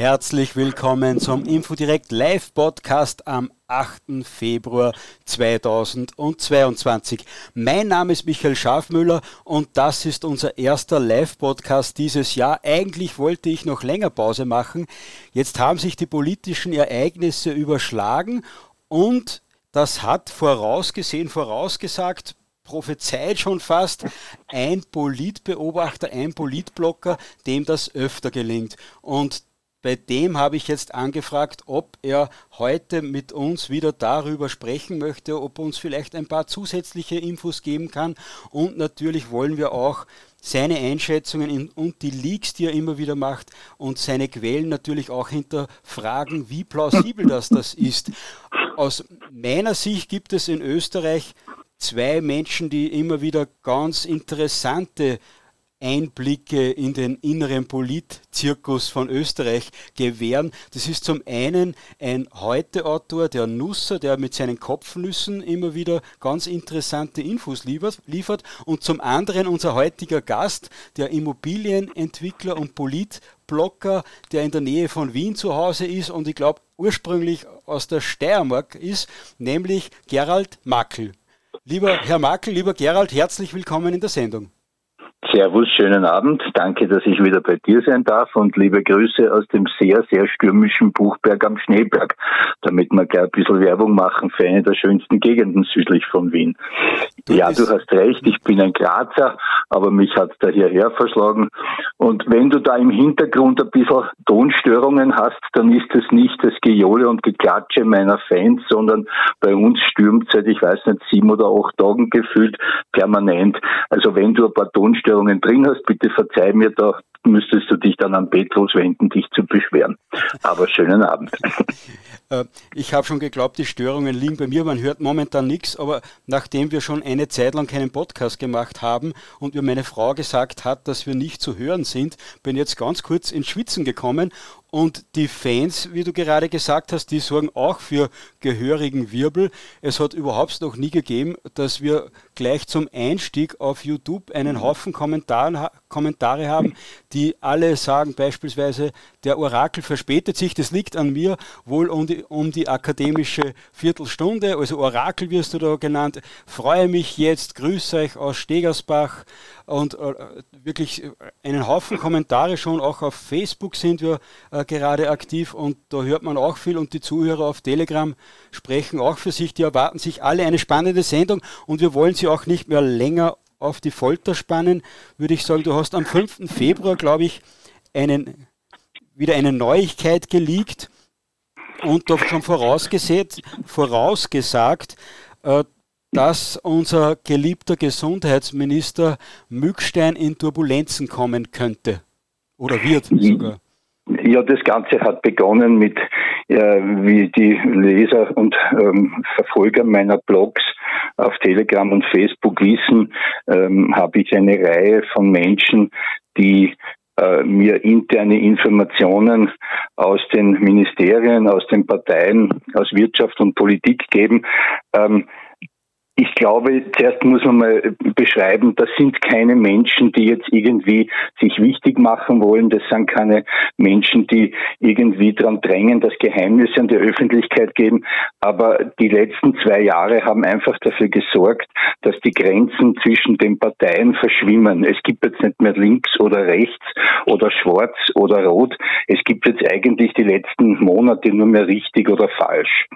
Herzlich willkommen zum Infodirect Live Podcast am 8. Februar 2022. Mein Name ist Michael Schafmüller und das ist unser erster Live Podcast dieses Jahr. Eigentlich wollte ich noch länger Pause machen. Jetzt haben sich die politischen Ereignisse überschlagen und das hat vorausgesehen, vorausgesagt, prophezeit schon fast ein Politbeobachter, ein Politblocker, dem das öfter gelingt. Und bei dem habe ich jetzt angefragt, ob er heute mit uns wieder darüber sprechen möchte, ob er uns vielleicht ein paar zusätzliche Infos geben kann. Und natürlich wollen wir auch seine Einschätzungen und die Leaks, die er immer wieder macht und seine Quellen natürlich auch hinterfragen, wie plausibel das das ist. Aus meiner Sicht gibt es in Österreich zwei Menschen, die immer wieder ganz interessante Einblicke in den inneren Politzirkus von Österreich gewähren. Das ist zum einen ein Heute-Autor, der Nusser, der mit seinen Kopfnüssen immer wieder ganz interessante Infos liefert. Und zum anderen unser heutiger Gast, der Immobilienentwickler und Politblocker, der in der Nähe von Wien zu Hause ist und ich glaube ursprünglich aus der Steiermark ist, nämlich Gerald Mackel. Lieber Herr Mackel, lieber Gerald, herzlich willkommen in der Sendung. Servus, schönen Abend. Danke, dass ich wieder bei dir sein darf und liebe Grüße aus dem sehr, sehr stürmischen Buchberg am Schneeberg, damit wir gleich ein bisschen Werbung machen für eine der schönsten Gegenden südlich von Wien. Du ja, du hast recht, ich bin ein Grazer, aber mich hat da hierher verschlagen. Und wenn du da im Hintergrund ein bisschen Tonstörungen hast, dann ist es nicht das Gejohle und Geklatsche meiner Fans, sondern bei uns stürmt seit, ich weiß nicht, sieben oder acht Tagen gefühlt permanent. Also wenn du ein paar Tonstörungen Störungen drin hast, bitte verzeih mir, da müsstest du dich dann an Petrus wenden, dich zu beschweren. Aber schönen Abend. Äh, ich habe schon geglaubt, die Störungen liegen bei mir. Man hört momentan nichts, aber nachdem wir schon eine Zeit lang keinen Podcast gemacht haben und mir meine Frau gesagt hat, dass wir nicht zu hören sind, bin jetzt ganz kurz ins Schwitzen gekommen und die Fans, wie du gerade gesagt hast, die sorgen auch für gehörigen Wirbel. Es hat überhaupt noch nie gegeben, dass wir gleich zum Einstieg auf YouTube einen Haufen Kommentare, Kommentare haben, die alle sagen beispielsweise, der Orakel verspätet sich, das liegt an mir, wohl um die, um die akademische Viertelstunde, also Orakel wirst du da genannt. Freue mich jetzt, grüße euch aus Stegersbach. Und äh, wirklich einen Haufen Kommentare schon, auch auf Facebook sind wir äh, gerade aktiv und da hört man auch viel. Und die Zuhörer auf Telegram sprechen auch für sich, die erwarten sich alle eine spannende Sendung und wir wollen sie auch nicht mehr länger auf die Folter spannen, würde ich sagen, du hast am 5. Februar, glaube ich, einen, wieder eine Neuigkeit geleakt und doch schon vorausgesät, vorausgesagt, äh, dass unser geliebter Gesundheitsminister Mückstein in Turbulenzen kommen könnte oder wird sogar. Ja, das Ganze hat begonnen mit, äh, wie die Leser und ähm, Verfolger meiner Blogs auf Telegram und Facebook wissen, ähm, habe ich eine Reihe von Menschen, die äh, mir interne Informationen aus den Ministerien, aus den Parteien, aus Wirtschaft und Politik geben. Ähm, ich glaube, zuerst muss man mal beschreiben, das sind keine Menschen, die jetzt irgendwie sich wichtig machen wollen. Das sind keine Menschen, die irgendwie daran drängen, dass Geheimnisse an die Öffentlichkeit geben. Aber die letzten zwei Jahre haben einfach dafür gesorgt, dass die Grenzen zwischen den Parteien verschwimmen. Es gibt jetzt nicht mehr links oder rechts oder schwarz oder rot. Es gibt jetzt eigentlich die letzten Monate nur mehr richtig oder falsch.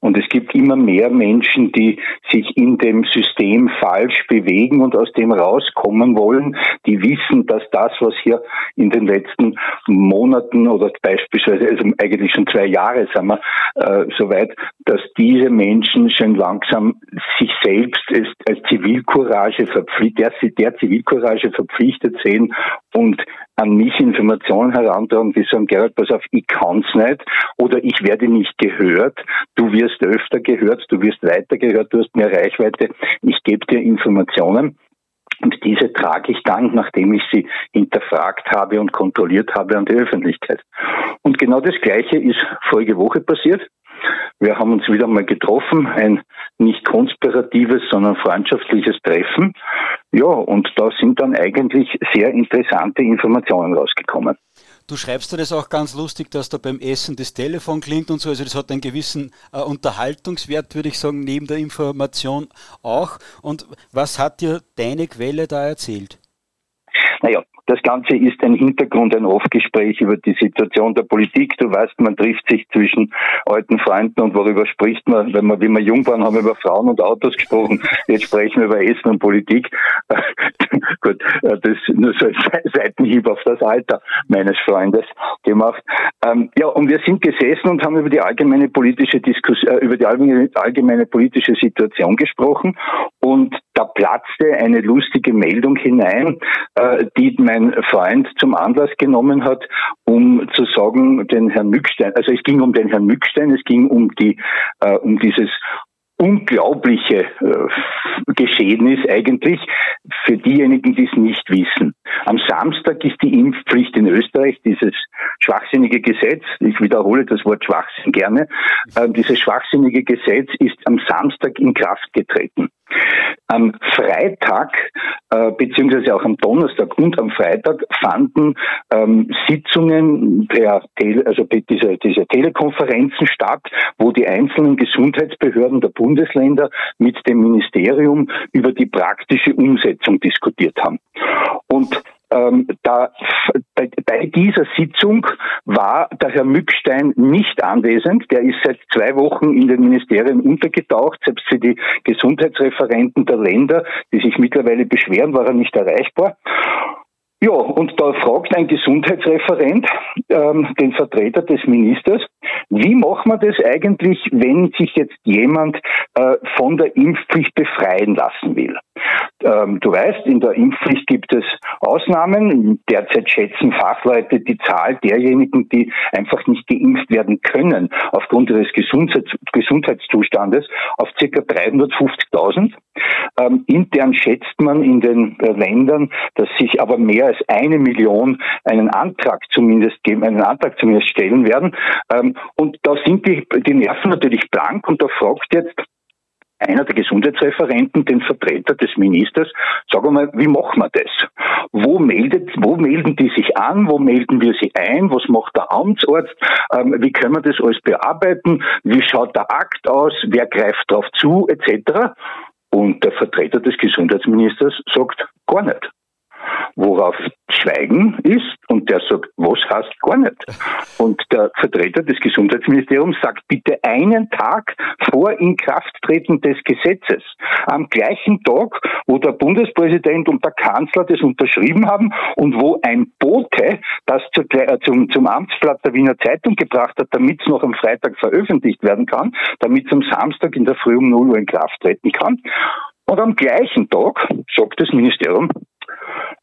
Und es gibt immer mehr Menschen, die sich in in dem System falsch bewegen und aus dem rauskommen wollen, die wissen, dass das, was hier in den letzten Monaten oder beispielsweise, also eigentlich schon zwei Jahre, sagen wir, äh, soweit, dass diese Menschen schon langsam sich selbst als, als Zivilcourage verpflichtet, der, der Zivilcourage verpflichtet sehen und an mich Informationen herantragen, die sagen, Gerald, pass auf, ich kann's nicht oder ich werde nicht gehört, du wirst öfter gehört, du wirst weiter gehört, du hast mehr Reichweite, ich gebe dir Informationen. Und diese trage ich dann, nachdem ich sie hinterfragt habe und kontrolliert habe, an die Öffentlichkeit. Und genau das Gleiche ist vorige Woche passiert. Wir haben uns wieder mal getroffen, ein nicht konspiratives, sondern freundschaftliches Treffen. Ja, und da sind dann eigentlich sehr interessante Informationen rausgekommen. Du schreibst dir das auch ganz lustig, dass da beim Essen das Telefon klingt und so. Also das hat einen gewissen äh, Unterhaltungswert, würde ich sagen, neben der Information auch. Und was hat dir deine Quelle da erzählt? Naja, das Ganze ist ein Hintergrund, ein Aufgespräch über die Situation der Politik. Du weißt, man trifft sich zwischen alten Freunden und worüber spricht man? Wenn wir, wie wir jung waren, haben wir über Frauen und Autos gesprochen. Jetzt sprechen wir über Essen und Politik. Gut, äh, das ist nur so ein Seitenhieb auf das Alter meines Freundes gemacht. Ähm, ja, und wir sind gesessen und haben über die allgemeine politische Diskussion, äh, über die allgemeine, allgemeine politische Situation gesprochen. Und da platzte eine lustige Meldung hinein, äh, die mein mein Freund zum Anlass genommen hat, um zu sagen, den Herrn Mückstein, also es ging um den Herrn Mückstein, es ging um die, äh, um dieses unglaubliche äh, Geschehnis eigentlich für diejenigen, die es nicht wissen. Am Samstag ist die Impfpflicht in Österreich, dieses schwachsinnige Gesetz, ich wiederhole das Wort Schwachsinn gerne, äh, dieses schwachsinnige Gesetz ist am Samstag in Kraft getreten. Am Freitag äh, beziehungsweise auch am Donnerstag und am Freitag fanden ähm, Sitzungen der Tele, also diese, diese Telekonferenzen statt, wo die einzelnen Gesundheitsbehörden der Bundesländer mit dem Ministerium über die praktische Umsetzung diskutiert haben. Und ähm, da, bei, bei, dieser Sitzung war der Herr Mückstein nicht anwesend. Der ist seit zwei Wochen in den Ministerien untergetaucht. Selbst für die Gesundheitsreferenten der Länder, die sich mittlerweile beschweren, war er nicht erreichbar. Ja, und da fragt ein Gesundheitsreferent ähm, den Vertreter des Ministers, wie macht man das eigentlich, wenn sich jetzt jemand äh, von der Impfpflicht befreien lassen will? Ähm, du weißt, in der Impfpflicht gibt es Ausnahmen. Derzeit schätzen Fachleute die Zahl derjenigen, die einfach nicht geimpft werden können aufgrund ihres Gesundheits Gesundheitszustandes auf ca. 350.000. Ähm, intern schätzt man in den äh, Ländern, dass sich aber mehr als eine Million einen Antrag zumindest geben, einen Antrag zumindest stellen werden. Ähm, und da sind die, die Nerven natürlich blank und da fragt jetzt einer der Gesundheitsreferenten, den Vertreter des Ministers, sagen wir mal, wie machen wir das? Wo meldet, wo melden die sich an? Wo melden wir sie ein? Was macht der Amtsarzt? Ähm, wie können wir das alles bearbeiten? Wie schaut der Akt aus? Wer greift darauf zu? Etc. Und der Vertreter des Gesundheitsministers sagt gar nicht worauf Schweigen ist und der sagt, was heißt gar nicht. Und der Vertreter des Gesundheitsministeriums sagt, bitte einen Tag vor Inkrafttreten des Gesetzes, am gleichen Tag, wo der Bundespräsident und der Kanzler das unterschrieben haben und wo ein Bote das äh, zum, zum Amtsblatt der Wiener Zeitung gebracht hat, damit es noch am Freitag veröffentlicht werden kann, damit es am Samstag in der Früh um 0 Uhr in Kraft treten kann. Und am gleichen Tag sagt das Ministerium,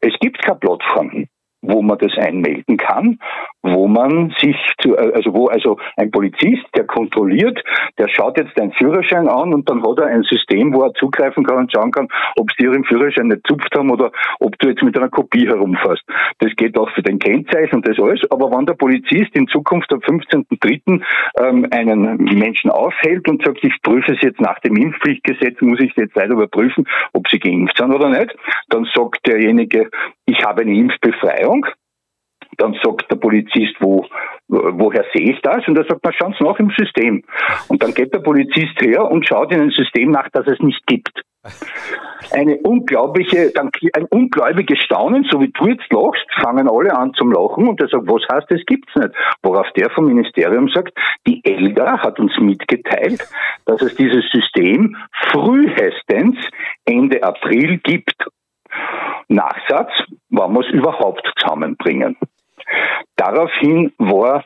es gibt keine Plattform wo man das einmelden kann, wo man sich zu, äh, also wo also ein Polizist, der kontrolliert, der schaut jetzt deinen Führerschein an und dann hat er ein System, wo er zugreifen kann und schauen kann, ob sie ihren Führerschein nicht zupft haben oder ob du jetzt mit einer Kopie herumfährst. Das geht auch für den Kennzeichen und das alles, aber wenn der Polizist in Zukunft am 15.03. Ähm, einen Menschen aufhält und sagt, ich prüfe es jetzt nach dem Impfpflichtgesetz, muss ich jetzt leider überprüfen, ob sie geimpft sind oder nicht, dann sagt derjenige, ich habe eine Impfbefreiung dann sagt der Polizist, wo, woher sehe ich das? Und er sagt, na schauen Sie nach im System. Und dann geht der Polizist her und schaut in ein System nach, das es nicht gibt. Eine unglaubliche, ein ungläubiges Staunen, so wie du jetzt lachst, fangen alle an zum Lachen und er sagt, was heißt, das gibt's nicht? Worauf der vom Ministerium sagt, die ELGA hat uns mitgeteilt, dass es dieses System frühestens Ende April gibt. Nachsatz, wann es überhaupt zusammenbringen. Daraufhin war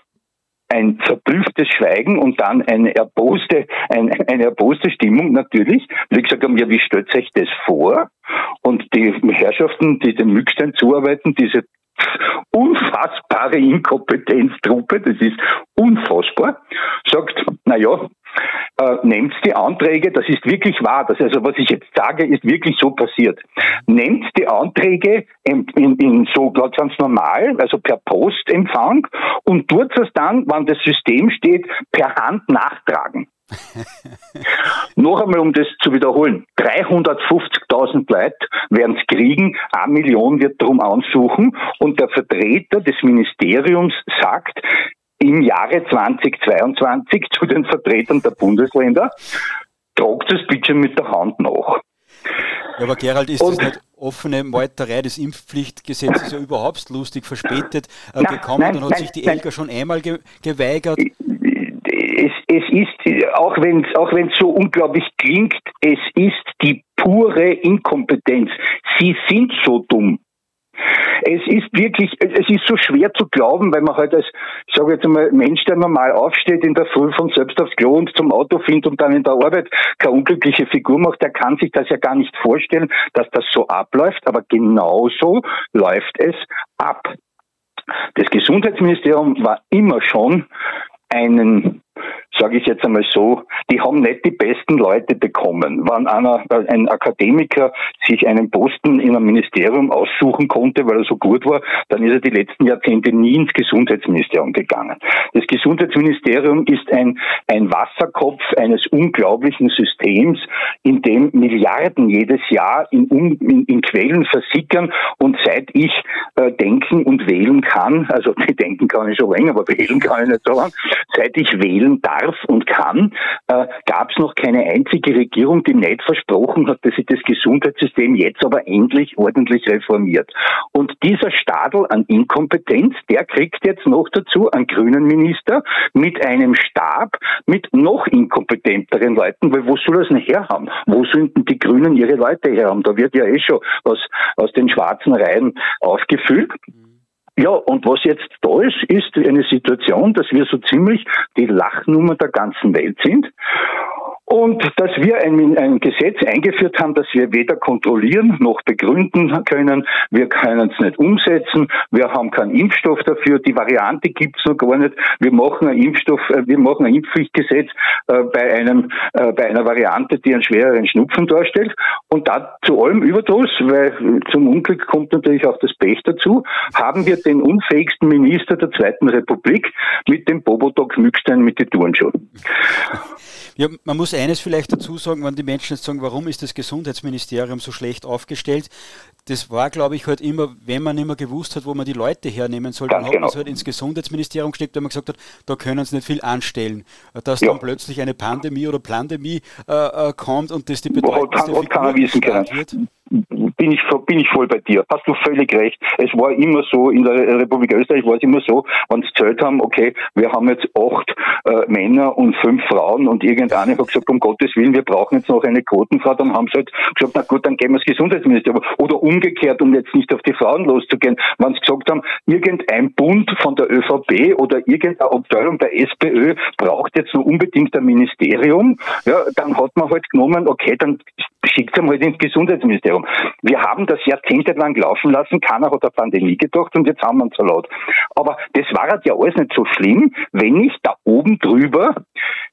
ein verblüfftes Schweigen und dann eine erboste, eine, eine erboste Stimmung natürlich. Wie gesagt haben, ja, wie stellt sich das vor? Und die Herrschaften, die dem Mückstein zuarbeiten, diese unfassbare Inkompetenztruppe, das ist unfassbar, sagt, na ja, äh, nehmt die Anträge, das ist wirklich wahr, das also was ich jetzt sage, ist wirklich so passiert. Nehmt die Anträge in, in, in so ganz normal, also per Postempfang und tut es dann, wann das System steht, per Hand nachtragen. Noch einmal, um das zu wiederholen. 350.000 Leute werden es kriegen, eine Million wird darum ansuchen und der Vertreter des Ministeriums sagt, im Jahre 2022 zu den Vertretern der Bundesländer, tragt es bitte mit der Hand nach. Ja, aber Gerald, ist und, das nicht offene Meuterei? Das Impfpflichtgesetz ist ja überhaupt lustig verspätet äh, gekommen. Nein, Dann hat nein, sich die Elka schon einmal ge geweigert. Es, es ist, auch wenn es auch so unglaublich klingt, es ist die pure Inkompetenz. Sie sind so dumm. Es ist wirklich, es ist so schwer zu glauben, weil man halt als, ich sage jetzt einmal, Mensch, der normal aufsteht, in der Früh von selbst aufs Klo und zum Auto findet und dann in der Arbeit keine unglückliche Figur macht, der kann sich das ja gar nicht vorstellen, dass das so abläuft, aber genauso läuft es ab. Das Gesundheitsministerium war immer schon einen sage ich jetzt einmal so, die haben nicht die besten Leute bekommen. Wenn einer, ein Akademiker sich einen Posten in einem Ministerium aussuchen konnte, weil er so gut war, dann ist er die letzten Jahrzehnte nie ins Gesundheitsministerium gegangen. Das Gesundheitsministerium ist ein, ein Wasserkopf eines unglaublichen Systems, in dem Milliarden jedes Jahr in, in, in Quellen versickern und seit ich äh, denken und wählen kann, also denken kann ich schon länger, aber wählen kann ich nicht so lange, seit ich wählen darf, darf und kann, äh, gab es noch keine einzige Regierung, die nicht versprochen hat, dass sie das Gesundheitssystem jetzt aber endlich ordentlich reformiert. Und dieser Stadel an Inkompetenz, der kriegt jetzt noch dazu einen grünen Minister mit einem Stab mit noch inkompetenteren Leuten, weil wo soll das denn herhaben? Wo sind denn die Grünen ihre Leute herhaben? Da wird ja eh schon was aus den schwarzen Reihen aufgefüllt. Ja, und was jetzt da ist, ist eine Situation, dass wir so ziemlich die Lachnummer der ganzen Welt sind. Und dass wir ein, ein, Gesetz eingeführt haben, das wir weder kontrollieren noch begründen können. Wir können es nicht umsetzen. Wir haben keinen Impfstoff dafür. Die Variante gibt's noch gar nicht. Wir machen ein Impfstoff, äh, wir machen ein Impfpflichtgesetz äh, bei einem, äh, bei einer Variante, die einen schwereren Schnupfen darstellt. Und da zu allem Überdruss, weil zum Unglück kommt natürlich auch das Pech dazu, haben wir den unfähigsten Minister der Zweiten Republik mit dem Bobotok Mückstein mit den Turnschuhen. Ja, man muss eines vielleicht dazu sagen, wenn die Menschen jetzt sagen, warum ist das Gesundheitsministerium so schlecht aufgestellt? Das war, glaube ich, halt immer, wenn man immer gewusst hat, wo man die Leute hernehmen soll, Ganz dann hat genau. man es halt ins Gesundheitsministerium gesteckt, weil man gesagt hat, da können sie nicht viel anstellen. Dass ja. dann plötzlich eine Pandemie oder Plandemie äh, äh kommt und das die bedeutendste Figur wird bin ich, bin ich voll bei dir. Hast du völlig recht. Es war immer so, in der Republik Österreich war es immer so, wenn sie zählt haben, okay, wir haben jetzt acht äh, Männer und fünf Frauen und irgendeine hat gesagt, um Gottes Willen, wir brauchen jetzt noch eine Quotenfrau, dann haben sie halt gesagt, na gut, dann gehen wir ins Gesundheitsministerium. Oder umgekehrt, um jetzt nicht auf die Frauen loszugehen, wenn sie gesagt haben, irgendein Bund von der ÖVP oder irgendeine Abteilung der SPÖ braucht jetzt noch unbedingt ein Ministerium, ja, dann hat man halt genommen, okay, dann schickt es halt ins Gesundheitsministerium. Wir haben das jahrzehntelang laufen lassen, keiner hat der Pandemie gedacht und jetzt haben wir einen Salat. Aber das war halt ja alles nicht so schlimm, wenn nicht da oben drüber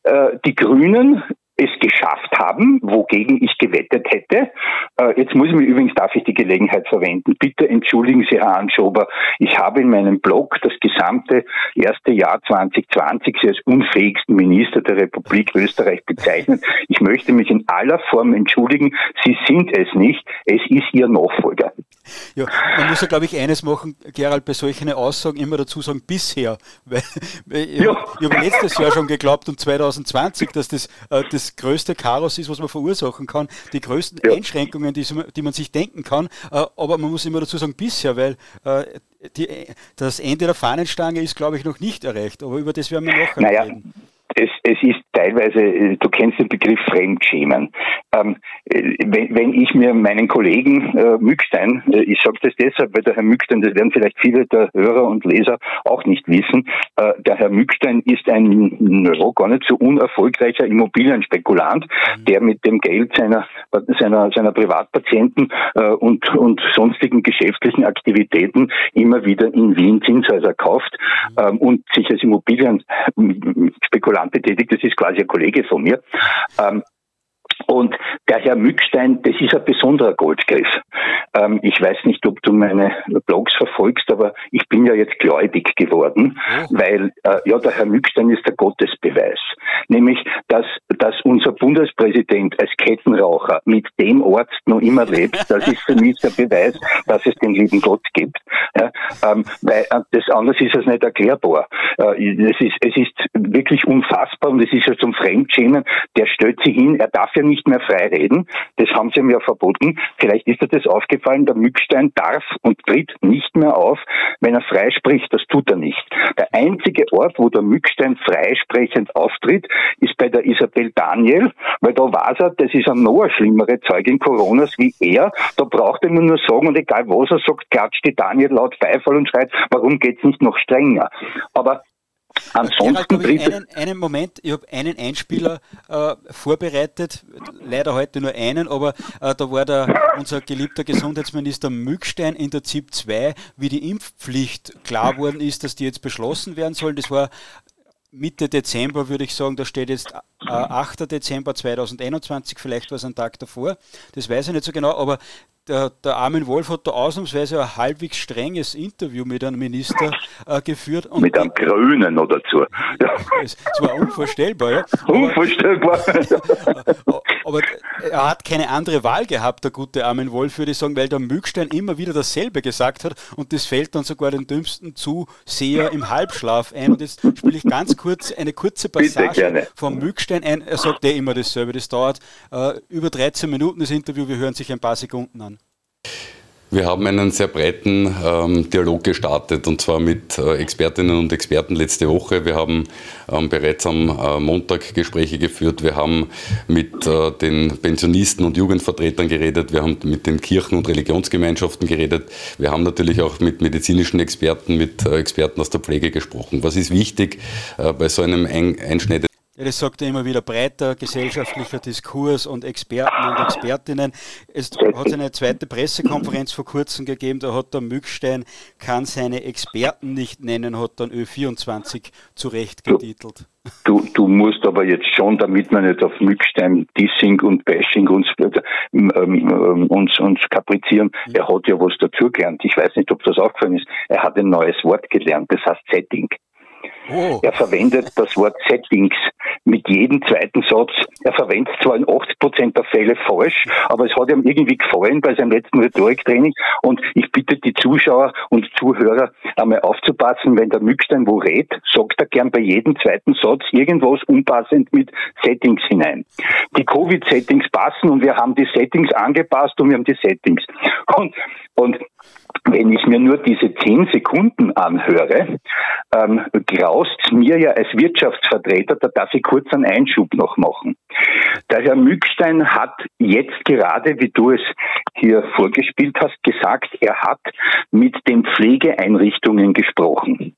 äh, die Grünen es geschafft haben, wogegen ich gewettet hätte. Äh, jetzt muss ich mir übrigens, darf ich die Gelegenheit verwenden. Bitte entschuldigen Sie, Herr Anschober, ich habe in meinem Blog das gesamte erste Jahr 2020 Sie als unfähigsten Minister der Republik Österreich bezeichnet. Ich möchte mich in aller Form entschuldigen. Sie sind es nicht. Es ist Ihr Nachfolger. Ja, man muss ja, glaube ich, eines machen, Gerald, bei solchen Aussagen immer dazu sagen, bisher. Weil, weil ja. ich, habe letztes Jahr schon geglaubt und 2020, dass das äh, das größte Chaos ist, was man verursachen kann, die größten ja. Einschränkungen, die, die, man sich denken kann. Äh, aber man muss immer dazu sagen, bisher, weil äh, die, das Ende der Fahnenstange ist, glaube ich, noch nicht erreicht. Aber über das werden wir nachher naja. reden es, ist teilweise, äh, du kennst den Begriff Fremdschämen. Ähm, äh, wenn, wenn, ich mir meinen Kollegen äh, Mückstein, äh, ich sage das deshalb, weil der Herr Mückstein, das werden vielleicht viele der Hörer und Leser auch nicht wissen, äh, der Herr Mückstein ist ein no, gar nicht so unerfolgreicher Immobilienspekulant, mhm. der mit dem Geld seiner, seiner, seiner Privatpatienten äh, und, und sonstigen geschäftlichen Aktivitäten immer wieder in Wien Zinshäuser kauft mhm. ähm, und sich als Immobilienspekulant Amt betätigt, das ist quasi ein Kollege von mir. Ähm, und der Herr Mückstein, das ist ein besonderer Goldgriff. ähm, ich weiß nicht, ob du meine Blogs verfolgst, aber ich bin ja jetzt gläubig geworden, oh. weil äh, ja, der Herr Mückstein ist der Gottesbeweis. Nämlich, dass, dass unser Bundespräsident als Kettenraucher mit dem Ort noch immer lebt, das ist für mich der Beweis, dass es den lieben Gott gibt. Ja, ähm, weil äh, das anders ist es nicht erklärbar. Äh, es, ist, es ist wirklich unfassbar und es ist ja zum Fremdschämen. Der stellt sich hin, er darf ja nicht mehr frei reden. Das haben sie ja verboten. Vielleicht ist dir das aufgefallen, der Mückstein darf und tritt nicht mehr auf, wenn er frei spricht. Das tut er nicht. Der einzige Ort, wo der Mückstein freisprechend auftritt, ist bei der Isabel Daniel, weil da weiß er, das ist eine noch schlimmere Zeugin Coronas wie er. Da braucht er nur sagen und egal was er sagt, klatscht die Daniel laut Beifall und schreit, warum geht's nicht noch strenger? Aber Ansonsten Gerald, einen, einen Moment, ich habe einen Einspieler äh, vorbereitet, leider heute nur einen, aber äh, da war der, unser geliebter Gesundheitsminister Mückstein in der ZIP 2, wie die Impfpflicht klar worden ist, dass die jetzt beschlossen werden soll. Das war Mitte Dezember, würde ich sagen, da steht jetzt äh, 8. Dezember 2021, vielleicht war es ein Tag davor, das weiß ich nicht so genau, aber der, der Armin Wolf hat da ausnahmsweise ein halbwegs strenges Interview mit einem Minister äh, geführt. mit einem Grünen noch dazu. Ja. Es, es war unvorstellbar, ja. Unvorstellbar. Aber, aber, er hat keine andere Wahl gehabt, der gute Armin Wolf, würde ich sagen, weil der Mückstein immer wieder dasselbe gesagt hat und das fällt dann sogar den dümmsten Zuseher im Halbschlaf ein. Und jetzt spiele ich ganz kurz eine kurze Passage vom Mückstein ein. Er sagt eh immer dasselbe. Das dauert äh, über 13 Minuten, das Interview. Wir hören sich ein paar Sekunden an. Wir haben einen sehr breiten ähm, Dialog gestartet und zwar mit äh, Expertinnen und Experten letzte Woche. Wir haben ähm, bereits am äh, Montag Gespräche geführt. Wir haben mit äh, den Pensionisten und Jugendvertretern geredet. Wir haben mit den Kirchen und Religionsgemeinschaften geredet. Wir haben natürlich auch mit medizinischen Experten, mit äh, Experten aus der Pflege gesprochen. Was ist wichtig äh, bei so einem ein Einschneid ja, das sagt er immer wieder, breiter gesellschaftlicher Diskurs und Experten und Expertinnen. Es hat eine zweite Pressekonferenz vor kurzem gegeben, da hat der Mückstein, kann seine Experten nicht nennen, hat dann Ö24 zurecht getitelt. Du, du musst aber jetzt schon, damit man nicht auf Mückstein Dissing und Bashing uns, ähm, ähm, uns, uns kaprizieren, mhm. er hat ja was dazugelernt. Ich weiß nicht, ob das aufgefallen ist. Er hat ein neues Wort gelernt, das heißt Setting. Oh. Er verwendet das Wort Settings mit jedem zweiten Satz. Er verwendet zwar in 80 Prozent der Fälle falsch, aber es hat ihm irgendwie gefallen bei seinem letzten Rhetoriktraining. Und ich bitte die Zuschauer und Zuhörer einmal aufzupassen, wenn der Mückstein wo redet, sagt er gern bei jedem zweiten Satz irgendwas unpassend mit Settings hinein. Die Covid-Settings passen und wir haben die Settings angepasst und wir haben die Settings. Und, und wenn ich mir nur diese zehn Sekunden anhöre, ähm, graust mir ja als Wirtschaftsvertreter, da darf ich kurz einen Einschub noch machen. Der Herr Mückstein hat jetzt gerade, wie du es hier vorgespielt hast, gesagt, er hat mit den Pflegeeinrichtungen gesprochen.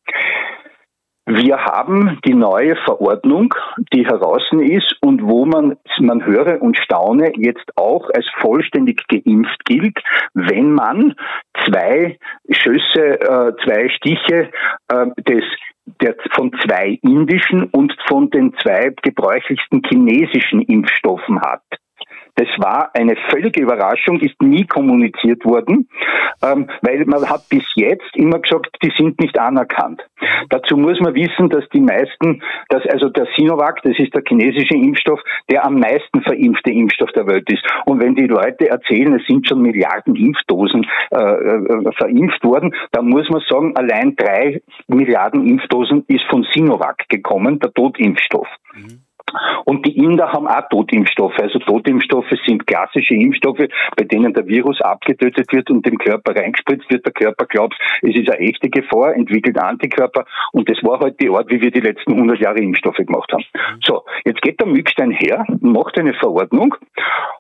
Wir haben die neue Verordnung, die heraus ist und wo man, man höre und staune, jetzt auch als vollständig geimpft gilt, wenn man zwei Schüsse, äh, zwei Stiche äh, des der, von zwei indischen und von den zwei gebräuchlichsten chinesischen Impfstoffen hat. Das war eine völlige Überraschung, ist nie kommuniziert worden, ähm, weil man hat bis jetzt immer gesagt, die sind nicht anerkannt. Dazu muss man wissen, dass die meisten, dass also der Sinovac, das ist der chinesische Impfstoff, der am meisten verimpfte Impfstoff der Welt ist. Und wenn die Leute erzählen, es sind schon Milliarden Impfdosen äh, äh, verimpft worden, dann muss man sagen, allein drei Milliarden Impfdosen ist von Sinovac gekommen, der Totimpfstoff. Mhm. Und die Inder haben auch Totimpfstoffe. Also Totimpfstoffe sind klassische Impfstoffe, bei denen der Virus abgetötet wird und dem Körper reingespritzt wird. Der Körper glaubt, es ist eine echte Gefahr, entwickelt Antikörper. Und das war halt die Art, wie wir die letzten 100 Jahre Impfstoffe gemacht haben. So, jetzt geht der Mückstein her, macht eine Verordnung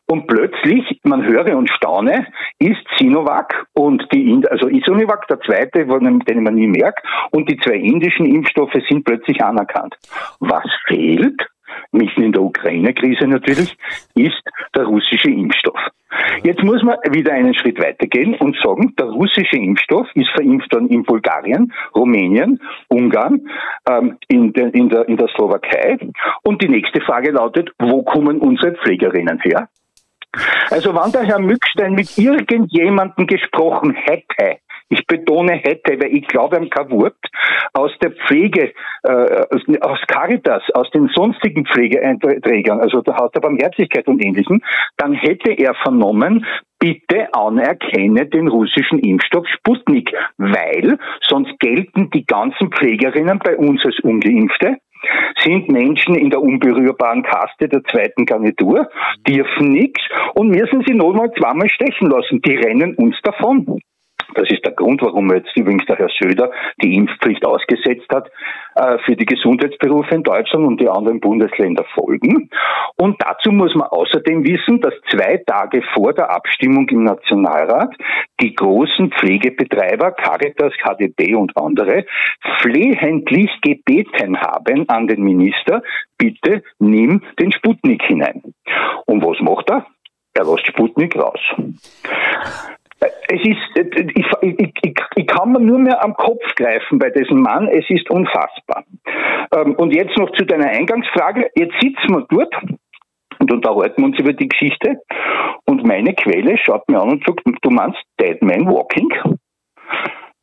und plötzlich, man höre und staune, ist Sinovac und die, Ind also Isonivac, der zweite, den man nie merkt, und die zwei indischen Impfstoffe sind plötzlich anerkannt. Was fehlt? Mitten in der Ukraine-Krise natürlich, ist der russische Impfstoff. Jetzt muss man wieder einen Schritt weitergehen und sagen, der russische Impfstoff ist verimpft worden in Bulgarien, Rumänien, Ungarn, ähm, in, der, in, der, in der Slowakei. Und die nächste Frage lautet, wo kommen unsere Pflegerinnen her? Also wenn der Herr Mückstein mit irgendjemandem gesprochen hätte, ich betone hätte, weil ich glaube am kein Wort, aus der Pflege, äh, aus Caritas, aus den sonstigen Pflegeeinträgern, also der Haus der Barmherzigkeit und ähnlichem, dann hätte er vernommen, bitte anerkenne den russischen Impfstoff Sputnik, weil sonst gelten die ganzen Pflegerinnen bei uns als ungeimpfte sind Menschen in der unberührbaren Kaste der zweiten Garnitur, dürfen nichts und müssen sie nur mal zweimal stechen lassen. Die rennen uns davon. Das ist der Grund, warum jetzt übrigens der Herr Söder die Impfpflicht ausgesetzt hat äh, für die Gesundheitsberufe in Deutschland und die anderen Bundesländer folgen. Und dazu muss man außerdem wissen, dass zwei Tage vor der Abstimmung im Nationalrat die großen Pflegebetreiber, Caritas, KDB und andere, flehentlich gebeten haben an den Minister, bitte nimm den Sputnik hinein. Und was macht er? Er lässt Sputnik raus. Es ist, ich, ich, ich, ich, kann mir nur mehr am Kopf greifen bei diesem Mann. Es ist unfassbar. Ähm, und jetzt noch zu deiner Eingangsfrage. Jetzt sitzen wir dort und unterhalten uns über die Geschichte. Und meine Quelle schaut mir an und sagt, du meinst Dead Man Walking?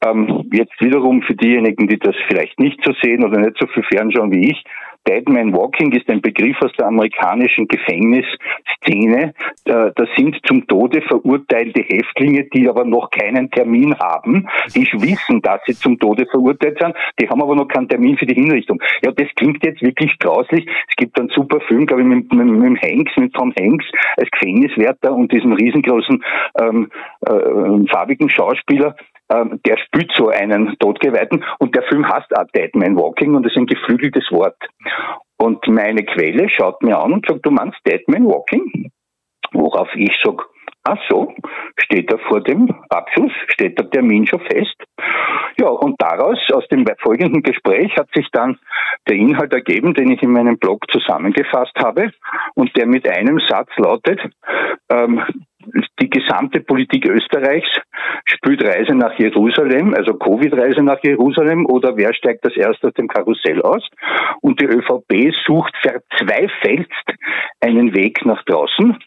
Ähm, jetzt wiederum für diejenigen, die das vielleicht nicht so sehen oder nicht so viel fernschauen wie ich, Dead Man Walking ist ein Begriff aus der amerikanischen Gefängnisszene. Das sind zum Tode verurteilte Häftlinge, die aber noch keinen Termin haben. Die wissen, dass sie zum Tode verurteilt sind. Die haben aber noch keinen Termin für die Hinrichtung. Ja, das klingt jetzt wirklich grauslich. Es gibt einen super Film, glaube ich, mit, mit, mit Hanks, mit Tom Hanks als Gefängniswärter und diesem riesengroßen ähm, äh, farbigen Schauspieler, ähm, der spielt so einen Todgeweihten und der Film heißt auch Dead Man Walking und ist ein geflügeltes Wort. Und meine Quelle schaut mir an und sagt, du meinst Dead Man Walking? Worauf ich sage, ach so, steht da vor dem Abschluss, steht der Termin schon fest? Ja, und daraus, aus dem folgenden Gespräch, hat sich dann der Inhalt ergeben, den ich in meinem Blog zusammengefasst habe und der mit einem Satz lautet, ähm, die gesamte Politik Österreichs spielt Reise nach Jerusalem, also Covid-Reise nach Jerusalem oder wer steigt das erst aus dem Karussell aus? Und die ÖVP sucht verzweifelt einen Weg nach draußen.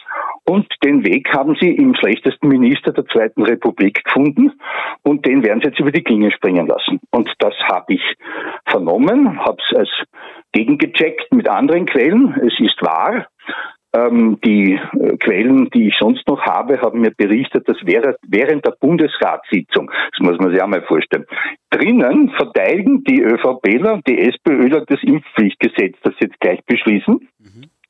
Und den Weg haben sie im schlechtesten Minister der Zweiten Republik gefunden und den werden sie jetzt über die Klinge springen lassen. Und das habe ich vernommen, habe es als gegengecheckt mit anderen Quellen. Es ist wahr. Ähm, die äh, Quellen, die ich sonst noch habe, haben mir berichtet, dass während der Bundesratssitzung, das muss man sich auch mal vorstellen, drinnen verteidigen die ÖVPler die SPÖler das Impfpflichtgesetz, das jetzt gleich beschließen.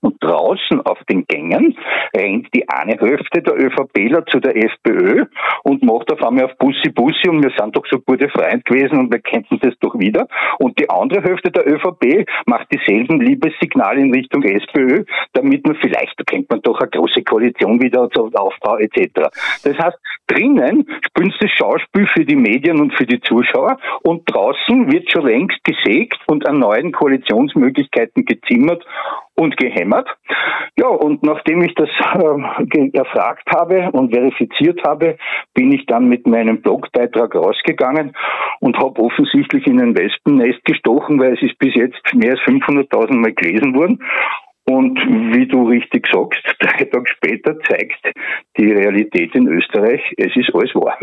Und draußen auf den Gängen rennt die eine Hälfte der ÖVPler zu der FPÖ und macht auf einmal auf Bussi Bussi und wir sind doch so gute Freunde gewesen und wir kennen das doch wieder. Und die andere Hälfte der ÖVP macht dieselben Liebessignale in Richtung SPÖ, damit man vielleicht, da kennt man doch eine große Koalition wieder so Aufbau etc. Das heißt, drinnen spielen sie das Schauspiel für die Medien und für die Zuschauer und draußen wird schon längst gesägt und an neuen Koalitionsmöglichkeiten gezimmert und gehämmert. Ja, und nachdem ich das äh, erfragt habe und verifiziert habe, bin ich dann mit meinem Blogbeitrag rausgegangen und habe offensichtlich in ein Wespennest gestochen, weil es ist bis jetzt mehr als 500.000 Mal gelesen worden. Und wie du richtig sagst, drei Tage später zeigt die Realität in Österreich, es ist alles wahr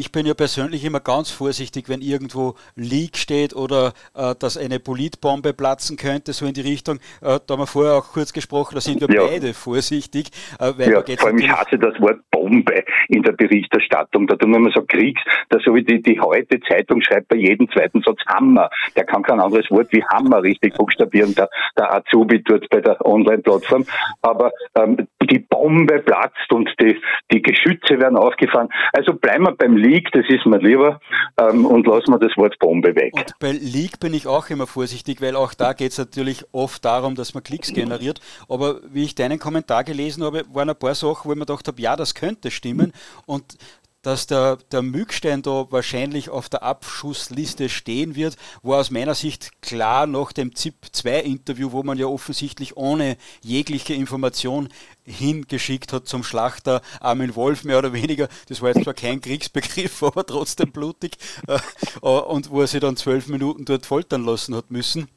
ich bin ja persönlich immer ganz vorsichtig, wenn irgendwo Leak steht oder äh, dass eine Politbombe platzen könnte, so in die Richtung. Äh, da haben wir vorher auch kurz gesprochen, da sind wir ja. beide vorsichtig. Äh, weil ja, vor allem ich hasse das Wort Bombe in der Berichterstattung. Da tun wir immer so Kriegs, da so wie die, die heute Zeitung schreibt bei jedem zweiten Satz Hammer. Der kann kein anderes Wort wie Hammer richtig buchstabieren, der, der Azubi dort bei der Online-Plattform. Aber ähm, die Bombe platzt und die, die Geschütze werden aufgefahren. Also bleiben wir beim Leak Leak, das ist mir lieber, ähm, und lassen wir das Wort Bombe weg. Und bei Leak bin ich auch immer vorsichtig, weil auch da geht es natürlich oft darum, dass man Klicks generiert. Aber wie ich deinen Kommentar gelesen habe, waren ein paar Sachen, wo ich mir gedacht habe, ja, das könnte stimmen. Und dass der, der Mückstein da wahrscheinlich auf der Abschussliste stehen wird, war aus meiner Sicht klar nach dem ZIP-2-Interview, wo man ja offensichtlich ohne jegliche Information hingeschickt hat zum Schlachter Armin Wolf, mehr oder weniger. Das war jetzt zwar kein Kriegsbegriff, aber trotzdem blutig. Äh, und wo er sich dann zwölf Minuten dort foltern lassen hat müssen.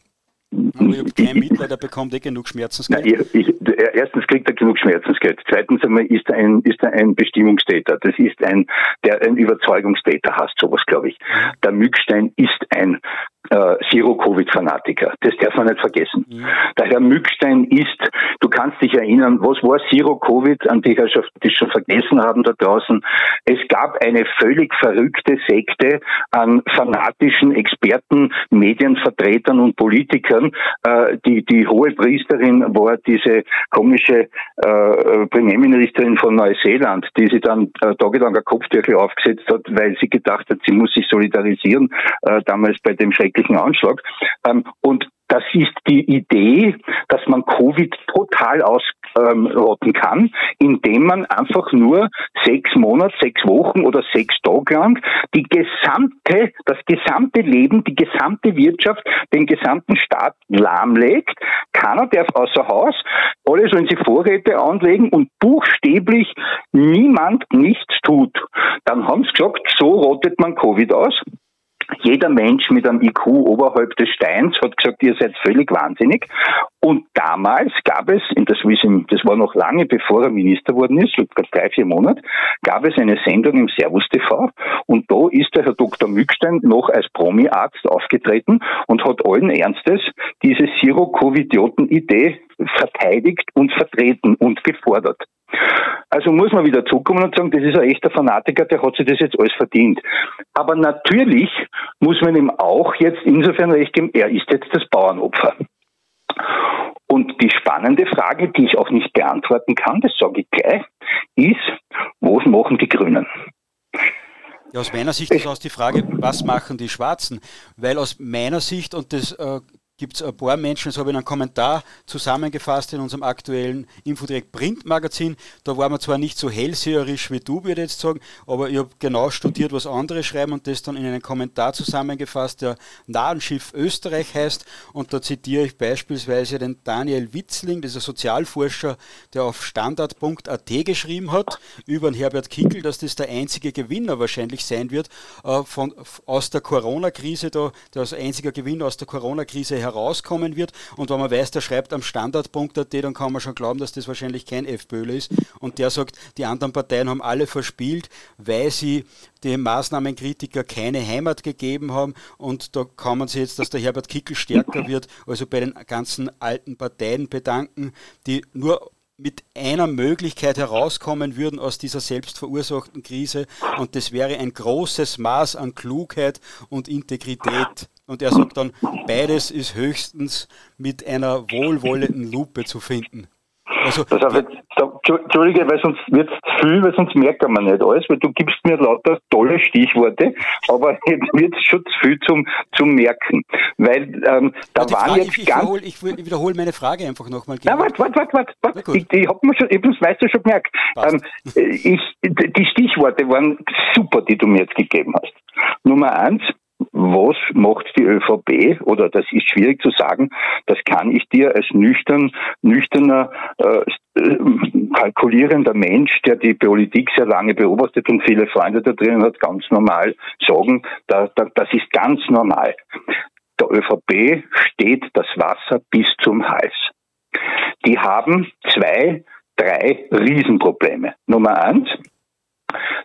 Aber ich habe kein Mitleid, er bekommt eh genug Schmerzensgeld. Nein, ich, ich, erstens kriegt er genug Schmerzensgeld. Zweitens einmal ist er ein, ist er ein Bestimmungstäter. Das ist ein, der ein Überzeugungstäter hasst sowas, glaube ich. Der Mückstein ist ein äh, Zero-Covid-Fanatiker. Das darf man nicht vergessen. Mhm. Der Herr Mückstein ist, du kannst dich erinnern, was war Zero-Covid, an die Herrschaft, die schon vergessen haben da draußen. Es gab eine völlig verrückte Sekte an fanatischen Experten, Medienvertretern und Politikern. Äh, die, die hohe Priesterin war diese komische äh, Premierministerin von Neuseeland, die sie dann äh, tagelang ein Kopftürchen aufgesetzt hat, weil sie gedacht hat, sie muss sich solidarisieren, äh, damals bei dem schrecklichen Anschlag. Ähm, und das ist die Idee, dass man Covid total ausrotten ähm, kann, indem man einfach nur sechs Monate, sechs Wochen oder sechs Tage lang die gesamte, das gesamte Leben, die gesamte Wirtschaft, den gesamten Staat lahmlegt. Keiner darf außer Haus, alle sollen sie Vorräte anlegen und buchstäblich niemand nichts tut. Dann haben sie gesagt, so rottet man Covid aus. Jeder Mensch mit einem IQ oberhalb des Steins hat gesagt, ihr seid völlig wahnsinnig. Und damals gab es, das, war noch lange bevor er Minister worden ist, so drei, vier Monate, gab es eine Sendung im Servus TV und da ist der Herr Dr. Mückstein noch als Promi-Arzt aufgetreten und hat allen Ernstes diese Zero-Covidioten-Idee verteidigt und vertreten und gefordert. Also muss man wieder zukommen und sagen, das ist ein echter Fanatiker, der hat sich das jetzt alles verdient. Aber natürlich muss man ihm auch jetzt insofern recht geben, er ist jetzt das Bauernopfer. Und die spannende Frage, die ich auch nicht beantworten kann, das sage ich gleich, ist, was machen die Grünen? Ja, aus meiner Sicht ist auch die Frage, was machen die Schwarzen? Weil aus meiner Sicht, und das äh, gibt es ein paar Menschen, das habe ich in einem Kommentar zusammengefasst in unserem aktuellen Infodirect Printmagazin. Da war man zwar nicht so hellseherisch wie du, würde ich jetzt sagen, aber ich habe genau studiert, was andere schreiben und das dann in einen Kommentar zusammengefasst, der Nahenschiff Österreich heißt. Und da zitiere ich beispielsweise den Daniel Witzling, dieser Sozialforscher, der auf standard.at geschrieben hat, über den Herbert Kickel, dass das der einzige Gewinner wahrscheinlich sein wird äh, von, aus der Corona-Krise, da, der als Gewinner aus der Corona-Krise herauskommen wird. Und wenn man weiß, der schreibt am Standard.at, dann kann man schon glauben, dass das wahrscheinlich kein FPÖler ist. Und der sagt, die anderen Parteien haben alle verspielt, weil sie den Maßnahmenkritiker keine Heimat gegeben haben. Und da kann man sich jetzt, dass der Herbert Kickel stärker wird, also bei den ganzen alten Parteien bedanken, die nur mit einer Möglichkeit herauskommen würden aus dieser selbstverursachten Krise und das wäre ein großes Maß an Klugheit und Integrität. Und er sagt dann, beides ist höchstens mit einer wohlwollenden Lupe zu finden. Also, das heißt, Entschuldige, weil sonst wird es viel, weil sonst merkt man nicht alles, weil du gibst mir lauter tolle Stichworte, aber jetzt wird es schon zu viel zum, zum Merken. Weil ähm, da waren Frage, jetzt ich, ganz... Wiederhole, ich wiederhole meine Frage einfach nochmal. Nein, warte, warte, warte, warte. warte. Ich, ich habe mir schon, ich das meiste schon gemerkt. Ähm, ich, die Stichworte waren super, die du mir jetzt gegeben hast. Nummer eins, was macht die ÖVP? Oder das ist schwierig zu sagen. Das kann ich dir als nüchtern, nüchterner, äh, kalkulierender Mensch, der die Politik sehr lange beobachtet und viele Freunde da drin hat, ganz normal sagen. Da, da, das ist ganz normal. Der ÖVP steht das Wasser bis zum Hals. Die haben zwei, drei Riesenprobleme. Nummer eins,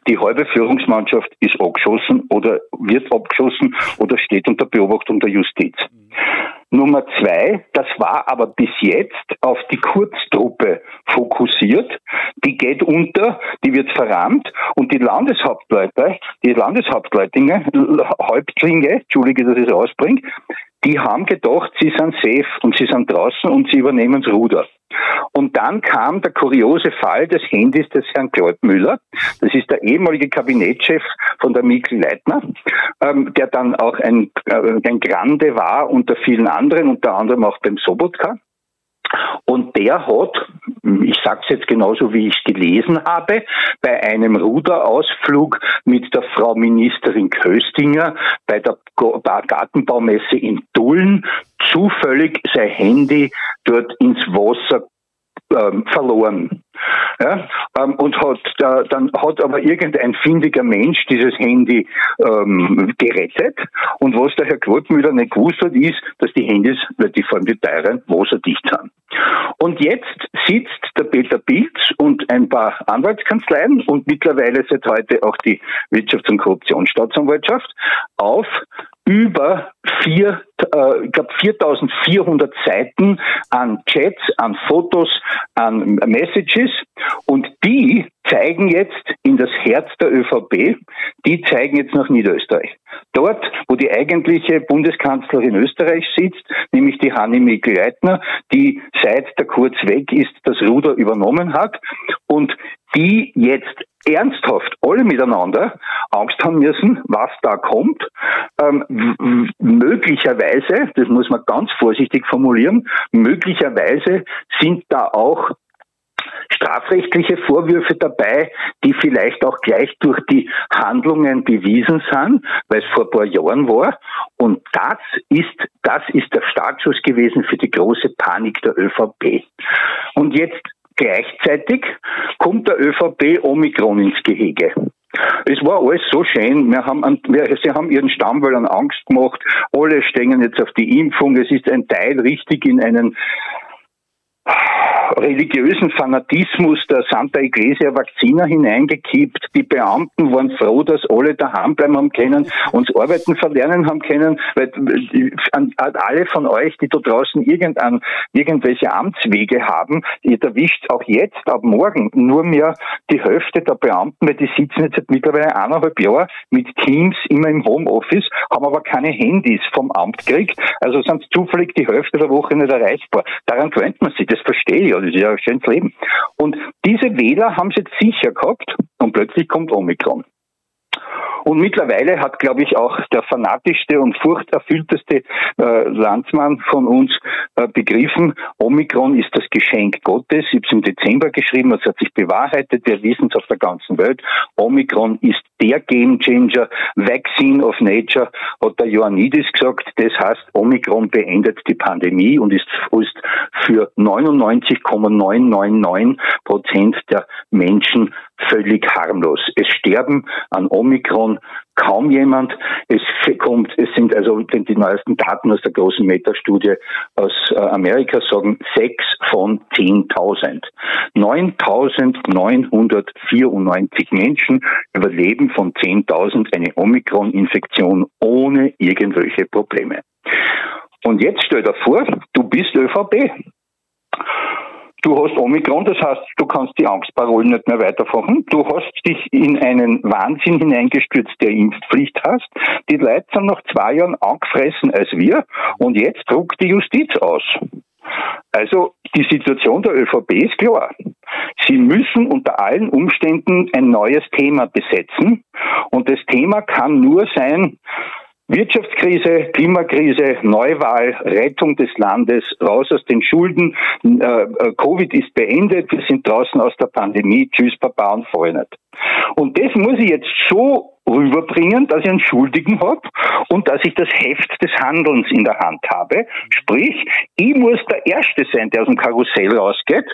die halbe Führungsmannschaft ist abgeschossen oder wird abgeschossen oder steht unter Beobachtung der Justiz. Nummer zwei, das war aber bis jetzt auf die Kurztruppe fokussiert. Die geht unter, die wird verrammt und die Landeshauptleute, die Landeshauptleutlinge, Häuptlinge, Entschuldige, dass ich es ausbringe, die haben gedacht, sie sind safe und sie sind draußen und sie übernehmen das Ruder. Und dann kam der kuriose Fall des Handys des Herrn Claude Müller. Das ist der ehemalige Kabinettschef von der Mikl Leitner, ähm, der dann auch ein, äh, ein Grande war unter vielen anderen, unter anderem auch beim Sobotka. Und der hat, ich sage es jetzt genauso, wie ich es gelesen habe, bei einem Ruderausflug mit der Frau Ministerin Köstinger bei der Gartenbaumesse in Tulln zufällig sein Handy dort ins Wasser ähm, verloren. Ja, ähm, und hat da, dann hat aber irgendein findiger Mensch dieses Handy ähm, gerettet. Und was der Herr Quotmüller nicht gewusst hat, ist, dass die Handys, weil die allem die teuren, wasserdicht sind. Und jetzt sitzt der Peter Pilz und ein paar Anwaltskanzleien und mittlerweile seit heute auch die Wirtschafts- und Korruptionsstaatsanwaltschaft auf über vier, äh, ich glaube 4400 Seiten an Chats, an Fotos, an Messages und die zeigen jetzt in das Herz der ÖVP, die zeigen jetzt nach Niederösterreich. Dort, wo die eigentliche Bundeskanzlerin Österreich sitzt, nämlich die Hanni Mikl-Leitner, die seit der Kurz weg ist, das Ruder übernommen hat und die jetzt ernsthaft alle miteinander Angst haben müssen, was da kommt. Ähm, möglicherweise, das muss man ganz vorsichtig formulieren, möglicherweise sind da auch strafrechtliche Vorwürfe dabei, die vielleicht auch gleich durch die Handlungen bewiesen sind, weil es vor ein paar Jahren war. Und das ist, das ist der Startschuss gewesen für die große Panik der ÖVP. Und jetzt Gleichzeitig kommt der ÖVP Omikron ins Gehege. Es war alles so schön. Wir haben, wir, sie haben ihren Stammwählern Angst gemacht. Alle stehen jetzt auf die Impfung. Es ist ein Teil richtig in einen religiösen Fanatismus der Santa Iglesia Vakzina hineingekippt. Die Beamten waren froh, dass alle daheim bleiben haben können, uns Arbeiten verlernen haben können, weil an alle von euch, die da draußen irgendein, irgendwelche Amtswege haben, ihr erwischt auch jetzt, ab morgen, nur mehr die Hälfte der Beamten, weil die sitzen jetzt seit mittlerweile eineinhalb Jahren mit Teams immer im Homeoffice, haben aber keine Handys vom Amt gekriegt, also sind zufällig die Hälfte der Woche nicht erreichbar. Daran gewöhnt man sich, das verstehe ich, das ist ja ein schönes Leben. Und diese Wähler haben es jetzt sicher gehabt und plötzlich kommt Omikron. Und mittlerweile hat, glaube ich, auch der fanatischste und furchterfüllteste äh, Landsmann von uns äh, begriffen, Omikron ist das Geschenk Gottes. Ich habe es im Dezember geschrieben, es hat sich bewahrheitet, wir wissen es auf der ganzen Welt. Omikron ist der Game Changer, Vaccine of Nature, hat der Ioannidis gesagt. Das heißt, Omikron beendet die Pandemie und ist, ist für 99,999 Prozent der Menschen völlig harmlos. Es sterben an Omikron kaum jemand. Es kommt, es sind also die neuesten Daten aus der großen Metastudie aus äh, Amerika sagen sechs von 10.000. 9.994 Menschen überleben von 10.000 eine Omikron-Infektion ohne irgendwelche Probleme. Und jetzt stell dir vor, du bist ÖVP. Du hast Omikron, das heißt, du kannst die Angstparolen nicht mehr weiterfachen. Du hast dich in einen Wahnsinn hineingestürzt, der Impfpflicht hast. Die Leute sind nach zwei Jahren angefressen als wir und jetzt druckt die Justiz aus. Also die Situation der ÖVP ist klar. Sie müssen unter allen Umständen ein neues Thema besetzen und das Thema kann nur sein, Wirtschaftskrise, Klimakrise, Neuwahl, Rettung des Landes, raus aus den Schulden. Äh, äh, Covid ist beendet, wir sind draußen aus der Pandemie. Tschüss, Papa und Freunde. Und das muss ich jetzt so rüberbringen, dass ich einen Schuldigen habe und dass ich das Heft des Handelns in der Hand habe. Sprich, ich muss der Erste sein, der aus dem Karussell rausgeht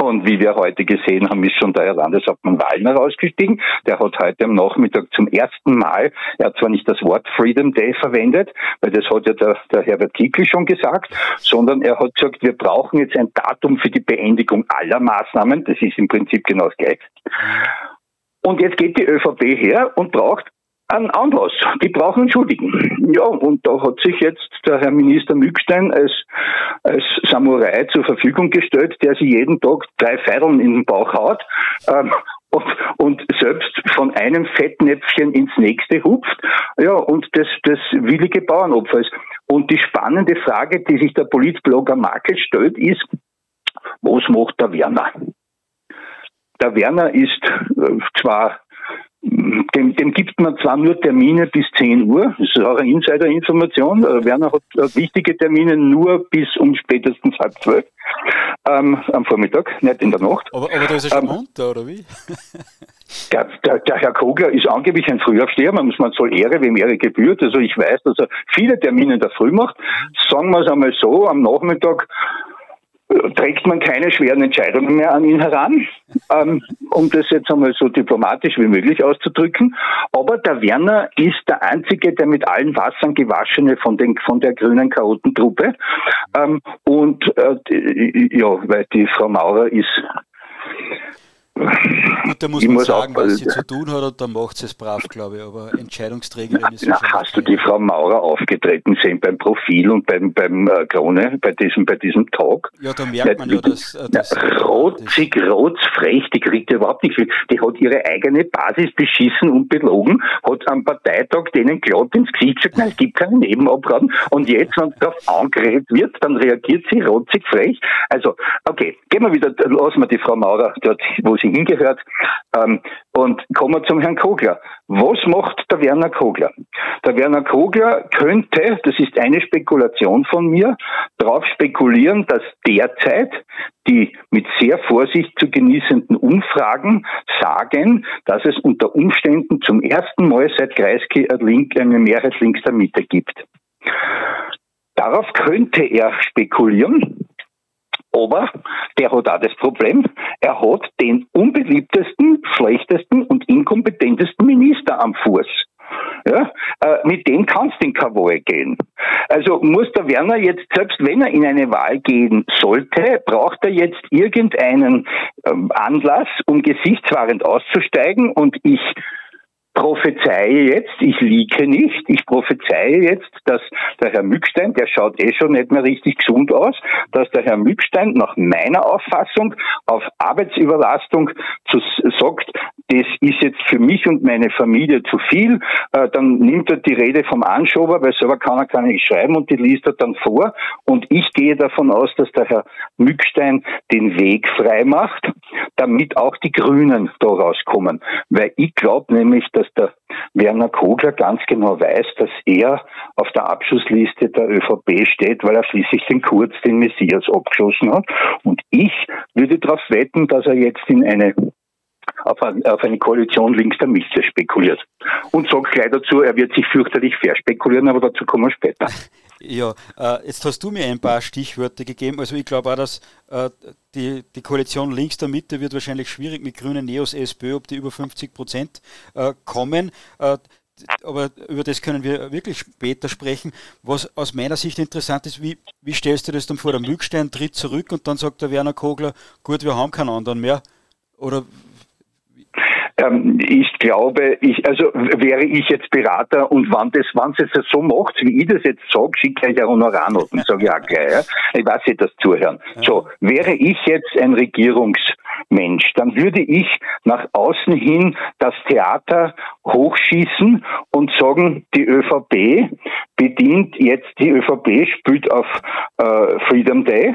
und wie wir heute gesehen haben, ist schon der Herr Landeshauptmann Wallner rausgestiegen. Der hat heute am Nachmittag zum ersten Mal, er hat zwar nicht das Wort Freedom Day verwendet, weil das hat ja der, der Herbert Kickl schon gesagt, sondern er hat gesagt, wir brauchen jetzt ein Datum für die Beendigung aller Maßnahmen. Das ist im Prinzip genau das Gleiche. Und jetzt geht die ÖVP her und braucht einen Anlass. Die brauchen einen Schuldigen. Ja, und da hat sich jetzt der Herr Minister Mückstein als, als Samurai zur Verfügung gestellt, der sich jeden Tag drei Feideln in den Bauch haut. Ähm, und, und selbst von einem Fettnäpfchen ins nächste hupft, ja, und das, das willige Bauernopfer ist. Und die spannende Frage, die sich der Politblogger Markel stellt, ist, was macht der Werner? Der Werner ist äh, zwar dem, dem gibt man zwar nur Termine bis 10 Uhr, das ist auch eine Insider-Information. Äh, Werner hat äh, wichtige Termine nur bis um spätestens halb zwölf ähm, am Vormittag, nicht in der Nacht. Aber, aber da ist er schon ähm, unter, oder wie? Der, der, der, Herr Kogler ist angeblich ein Frühaufsteher, man muss man soll Ehre, wem Ehre gebührt. Also ich weiß, dass er viele Termine in der Früh macht. Sagen wir es einmal so, am Nachmittag trägt man keine schweren Entscheidungen mehr an ihn heran, ähm, um das jetzt einmal so diplomatisch wie möglich auszudrücken. Aber der Werner ist der Einzige, der mit allen Wassern gewaschene von, den, von der grünen Chaotentruppe. Ähm, und äh, ja, weil die Frau Maurer ist Gut, da muss ich man muss sagen, was sie zu tun hat und dann macht sie es brav, glaube ich, aber Entscheidungsträgerin ist na, Hast du die Frau Maurer aufgetreten sehen beim Profil und beim, beim äh, Krone, bei diesem, bei diesem Talk? Ja, da merkt man ja, dass... Äh, das, rotzig, rotzfrech, die kriegt überhaupt nicht viel. Die hat ihre eigene Basis beschissen und belogen, hat am Parteitag denen glatt ins Gesicht gesagt, nein, es gibt keine Nebenabgaben und jetzt, wenn darauf angeredet wird, dann reagiert sie rotzig frech. Also, okay, gehen wir wieder, lassen wir die Frau Maurer dort, wo sie sie hingehört. Ähm, und kommen wir zum Herrn Kogler. Was macht der Werner Kogler? Der Werner Kogler könnte, das ist eine Spekulation von mir, darauf spekulieren, dass derzeit die mit sehr Vorsicht zu genießenden Umfragen sagen, dass es unter Umständen zum ersten Mal seit Kreisky eine Mehrheit links der Mitte gibt. Darauf könnte er spekulieren, aber der hat auch das Problem, er hat den unbeliebtesten, schlechtesten und inkompetentesten Minister am Fuß. Ja, äh, mit dem kannst du in keine gehen. Also muss der Werner jetzt, selbst wenn er in eine Wahl gehen sollte, braucht er jetzt irgendeinen ähm, Anlass, um gesichtswahrend auszusteigen und ich prophezeie jetzt, ich liege nicht, ich prophezeie jetzt, dass der Herr Mückstein, der schaut eh schon nicht mehr richtig gesund aus, dass der Herr Mückstein nach meiner Auffassung auf Arbeitsüberlastung zu, sagt, das ist jetzt für mich und meine Familie zu viel, äh, dann nimmt er die Rede vom Anschober, weil selber kann er gar nicht schreiben und die liest er dann vor und ich gehe davon aus, dass der Herr Mückstein den Weg frei macht, damit auch die Grünen da rauskommen, weil ich glaube nämlich, dass dass der Werner Kogler ganz genau weiß, dass er auf der Abschussliste der ÖVP steht, weil er schließlich den Kurz, den Messias, abgeschossen hat. Und ich würde darauf wetten, dass er jetzt in eine auf, eine Koalition links der Mitte spekuliert. Und sagt gleich dazu, er wird sich fürchterlich verspekulieren, aber dazu kommen wir später. Ja, äh, jetzt hast du mir ein paar Stichworte gegeben. Also ich glaube auch, dass äh, die, die Koalition links der Mitte wird wahrscheinlich schwierig mit Grünen, Neos, SPÖ, ob die über 50 Prozent äh, kommen. Äh, aber über das können wir wirklich später sprechen. Was aus meiner Sicht interessant ist, wie, wie stellst du das dann vor? Der Mückstein tritt zurück und dann sagt der Werner Kogler, gut, wir haben keinen anderen mehr. Oder ähm, ich glaube, ich, also wäre ich jetzt Berater und wann das, wann es jetzt so macht, wie ich das jetzt sage, schicke ich ja Honorarnoten, sage ich auch gleich. Ja? Ich weiß nicht, das zuhören. So, wäre ich jetzt ein Regierungsmensch, dann würde ich nach außen hin das Theater hochschießen und sagen, die ÖVP bedient jetzt, die ÖVP spielt auf äh, Freedom Day.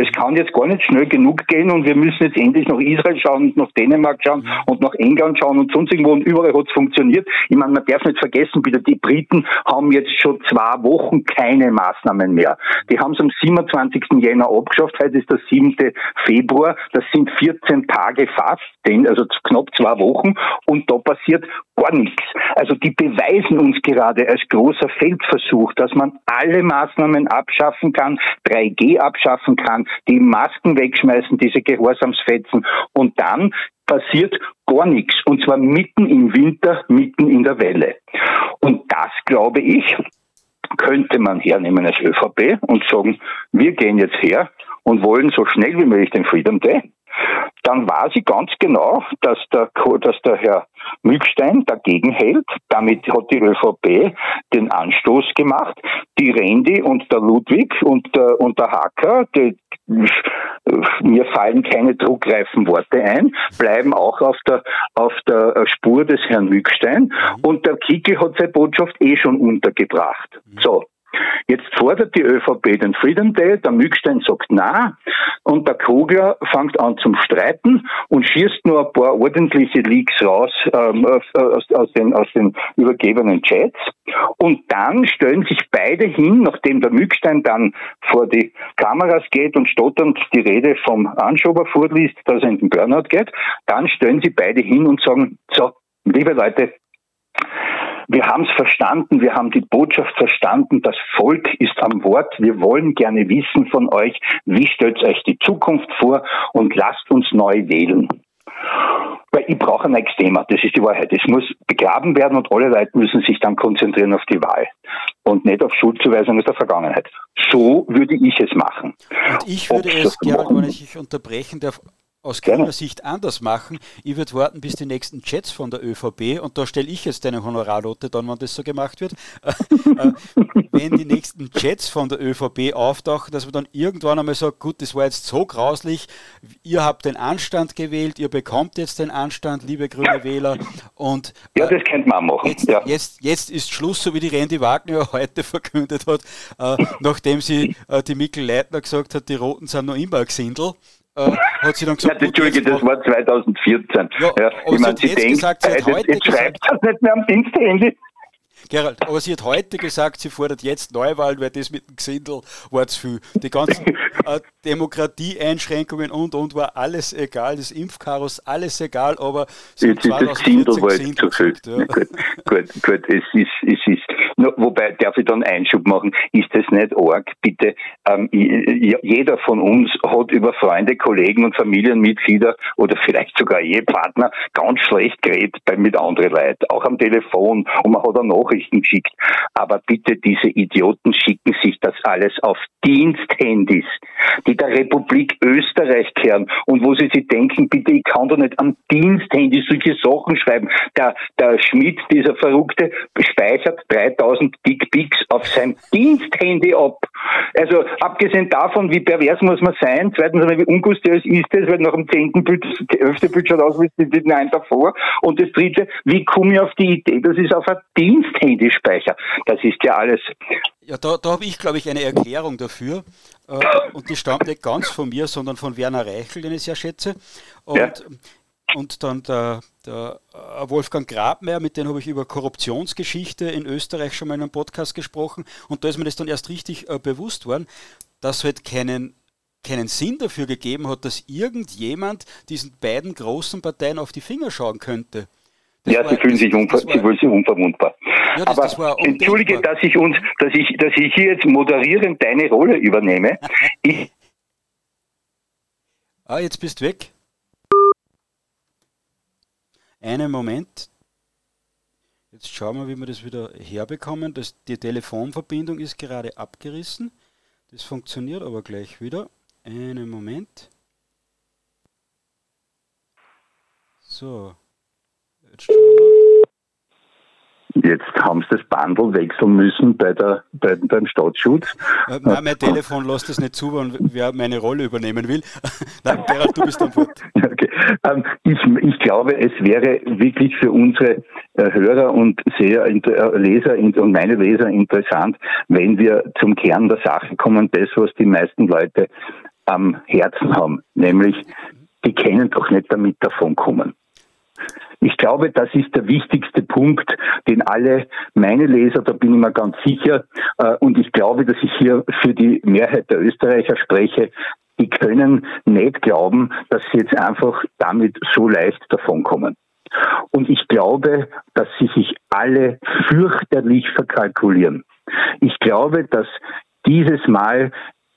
Es kann jetzt gar nicht schnell genug gehen und wir müssen jetzt endlich nach Israel schauen und nach Dänemark schauen und nach England schauen und sonst irgendwo und überall hat es funktioniert. Ich meine, man darf nicht vergessen, bitte, die Briten haben jetzt schon zwei Wochen keine Maßnahmen mehr. Die haben es am 27. Jänner abgeschafft, heute ist der 7. Februar, das sind 14 Tage fast, also knapp zwei Wochen und da passiert gar nichts. Also die beweisen uns gerade als großer Feldversuch, dass man alle Maßnahmen abschaffen kann, 3G abschaffen kann, die Masken wegschmeißen, diese Gehorsamsfetzen und dann passiert gar nichts. Und zwar mitten im Winter, mitten in der Welle. Und das, glaube ich, könnte man hernehmen als ÖVP und sagen, wir gehen jetzt her und wollen so schnell wie möglich den Freedom Day dann weiß ich ganz genau, dass der, dass der Herr Mückstein dagegen hält. Damit hat die ÖVP den Anstoß gemacht. Die Rendi und der Ludwig und der, und der Hacker, die, mir fallen keine druckreifen Worte ein, bleiben auch auf der, auf der Spur des Herrn Mückstein. Und der Kickel hat seine Botschaft eh schon untergebracht. So. Jetzt fordert die ÖVP den Freedom Day, der Mückstein sagt na und der Kogler fängt an zum Streiten und schießt nur ein paar ordentliche Leaks raus ähm, aus, aus, den, aus den übergebenen Chats. Und dann stellen sich beide hin, nachdem der Mückstein dann vor die Kameras geht und stotternd die Rede vom Anschober vorliest, dass er in den Burnout geht, dann stellen sie beide hin und sagen, so, liebe Leute, wir haben es verstanden, wir haben die Botschaft verstanden, das Volk ist am Wort, wir wollen gerne wissen von euch, wie stellt euch die Zukunft vor und lasst uns neu wählen. Weil ich brauche ein neues Thema, das ist die Wahrheit. Es muss begraben werden und alle Leute müssen sich dann konzentrieren auf die Wahl und nicht auf Schuldzuweisung aus der Vergangenheit. So würde ich es machen. Und ich würde Ob es, Gerald, wenn ich unterbrechen darf, aus grüner Sicht anders machen. Ich würde warten bis die nächsten Chats von der ÖVP und da stelle ich jetzt eine Honorarnote dann, wenn das so gemacht wird. Äh, wenn die nächsten Chats von der ÖVP auftauchen, dass man dann irgendwann einmal sagt, gut, das war jetzt so grauslich, ihr habt den Anstand gewählt, ihr bekommt jetzt den Anstand, liebe grüne ja. Wähler. Und, ja, das könnte man machen. Jetzt, ja. jetzt, jetzt ist Schluss, so wie die Randy Wagner heute verkündet hat, äh, nachdem sie äh, die Mikkel Leitner gesagt hat, die Roten sind noch immer ein Gesindel äh, hat sie dann gesagt, ja, Entschuldige, das war 2014. Ja, ja, ich meine, sie denkt, gesagt, sie hat heute jetzt schreibt das nicht mehr am Diensthandy. Gerald, aber sie hat heute gesagt, sie fordert jetzt Neuwahlen, weil das mit dem Gesindel war zu viel. Die ganzen äh, Demokratieeinschränkungen und und war alles egal, das Impfchaos, alles egal, aber sie jetzt ist das Gesindel war zu viel. Ja. Gut, gut, gut, es ist, es ist, no, wobei, darf ich dann Einschub machen, ist das nicht arg? Bitte, ähm, jeder von uns hat über Freunde, Kollegen und Familienmitglieder oder vielleicht sogar Ehepartner ganz schlecht geredet bei, mit anderen Leuten, auch am Telefon und man hat auch Nachrichten geschickt. Aber bitte, diese Idioten schicken sich das alles auf Diensthandys, die der Republik Österreich kehren und wo sie sich denken, bitte, ich kann doch nicht am Diensthandy solche Sachen schreiben. Der, der Schmidt, dieser Verrückte, speichert 3000 Dickpics auf sein Diensthandy ab. Also abgesehen davon, wie pervers muss man sein, zweitens wie ungustiös ist es, weil nach dem zehnten Bild, das elfte Bild schaut aus wie die neun davor und das dritte, wie komme ich auf die Idee, das ist auf ein Diensthandy-Speicher. Das ist ja alles. Ja, da, da habe ich, glaube ich, eine Erklärung dafür. Äh, und die stammt nicht ganz von mir, sondern von Werner Reichel, den ich sehr schätze. Und, ja. und dann der, der äh, Wolfgang Grabmeier, mit dem habe ich über Korruptionsgeschichte in Österreich schon mal in einem Podcast gesprochen. Und da ist mir das dann erst richtig äh, bewusst worden, dass es halt keinen keinen Sinn dafür gegeben hat, dass irgendjemand diesen beiden großen Parteien auf die Finger schauen könnte. Das ja, sie fühlen sich, unver sie fühlen sich unverwundbar. Ja, das, Aber das entschuldige, dass ich uns, dass ich, dass ich hier jetzt moderierend deine Rolle übernehme. ich ah, jetzt bist du weg. Einen Moment. Jetzt schauen wir, wie wir das wieder herbekommen. Das, die Telefonverbindung ist gerade abgerissen. Das funktioniert aber gleich wieder. Einen Moment. So. Jetzt. Jetzt haben sie das Bundle wechseln müssen bei der, bei, beim Staatsschutz. Äh, nein, mein Telefon lässt das nicht zu, wer meine Rolle übernehmen will. Nein, Gerald, du bist dann fort. Okay. Ähm, ich, ich, glaube, es wäre wirklich für unsere äh, Hörer und Seher, äh, Leser und meine Leser interessant, wenn wir zum Kern der Sache kommen, das, was die meisten Leute am Herzen haben, nämlich die können doch nicht damit davonkommen. Ich glaube, das ist der wichtigste Punkt, den alle meine Leser, da bin ich mir ganz sicher, äh, und ich glaube, dass ich hier für die Mehrheit der Österreicher spreche, die können nicht glauben, dass sie jetzt einfach damit so leicht davonkommen. Und ich glaube, dass sie sich alle fürchterlich verkalkulieren. Ich glaube, dass dieses Mal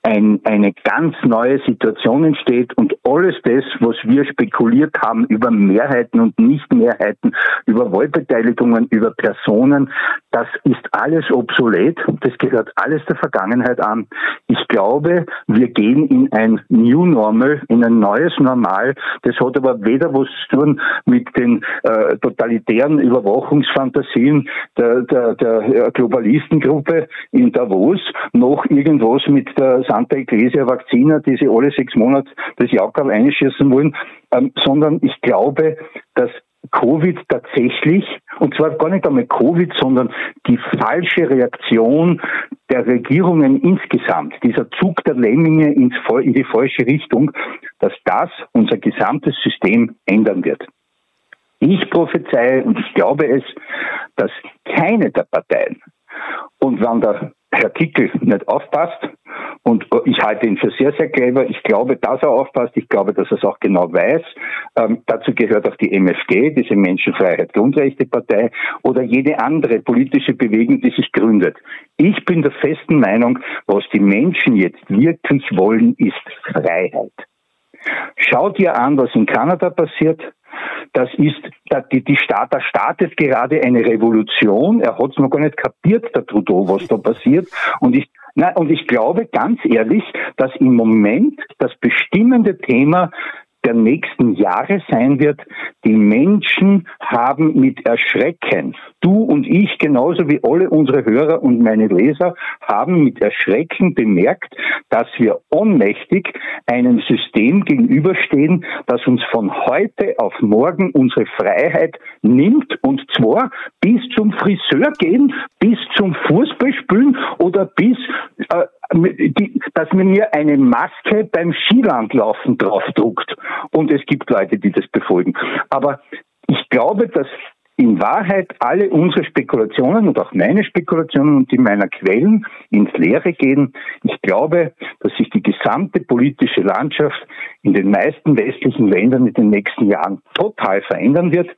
ein, eine ganz neue Situation entsteht und alles das, was wir spekuliert haben über Mehrheiten und Nichtmehrheiten, über Wahlbeteiligungen, über Personen, das ist alles obsolet. Das gehört alles der Vergangenheit an. Ich glaube, wir gehen in ein New Normal, in ein neues Normal. Das hat aber weder was zu tun mit den äh, totalitären Überwachungsfantasien der, der, der Globalistengruppe in Davos, noch irgendwas mit der Santa Ecclesia Vakzina, die sie alle sechs Monate das Jaukerl einschießen wollen, ähm, sondern ich glaube, dass Covid tatsächlich, und zwar gar nicht einmal Covid, sondern die falsche Reaktion der Regierungen insgesamt, dieser Zug der Lemminge ins, in die falsche Richtung, dass das unser gesamtes System ändern wird. Ich prophezeie und ich glaube es, dass keine der Parteien und wenn der Herr Kickel nicht aufpasst und ich halte ihn für sehr, sehr clever. Ich glaube, dass er aufpasst. Ich glaube, dass er es auch genau weiß. Ähm, dazu gehört auch die MFG, diese Menschenfreiheit Grundrechte Partei oder jede andere politische Bewegung, die sich gründet. Ich bin der festen Meinung, was die Menschen jetzt wirklich wollen, ist Freiheit. Schau dir an, was in Kanada passiert. Das ist, die, die Staat, da startet gerade eine Revolution. Er hat es noch gar nicht kapiert, der Trudeau, was da passiert. Und ich, na, und ich glaube ganz ehrlich, dass im Moment das bestimmende Thema der nächsten Jahre sein wird, die Menschen haben mit Erschrecken, du und ich genauso wie alle unsere Hörer und meine Leser, haben mit Erschrecken bemerkt, dass wir ohnmächtig einem System gegenüberstehen, das uns von heute auf morgen unsere Freiheit nimmt und zwar bis zum Friseur gehen, bis zum Fußballspielen oder bis äh, dass man mir eine Maske beim Skilandlaufen draufdruckt. Und es gibt Leute, die das befolgen. Aber ich glaube, dass in Wahrheit alle unsere Spekulationen und auch meine Spekulationen und die meiner Quellen ins Leere gehen. Ich glaube, dass sich die gesamte politische Landschaft in den meisten westlichen Ländern in den nächsten Jahren total verändern wird.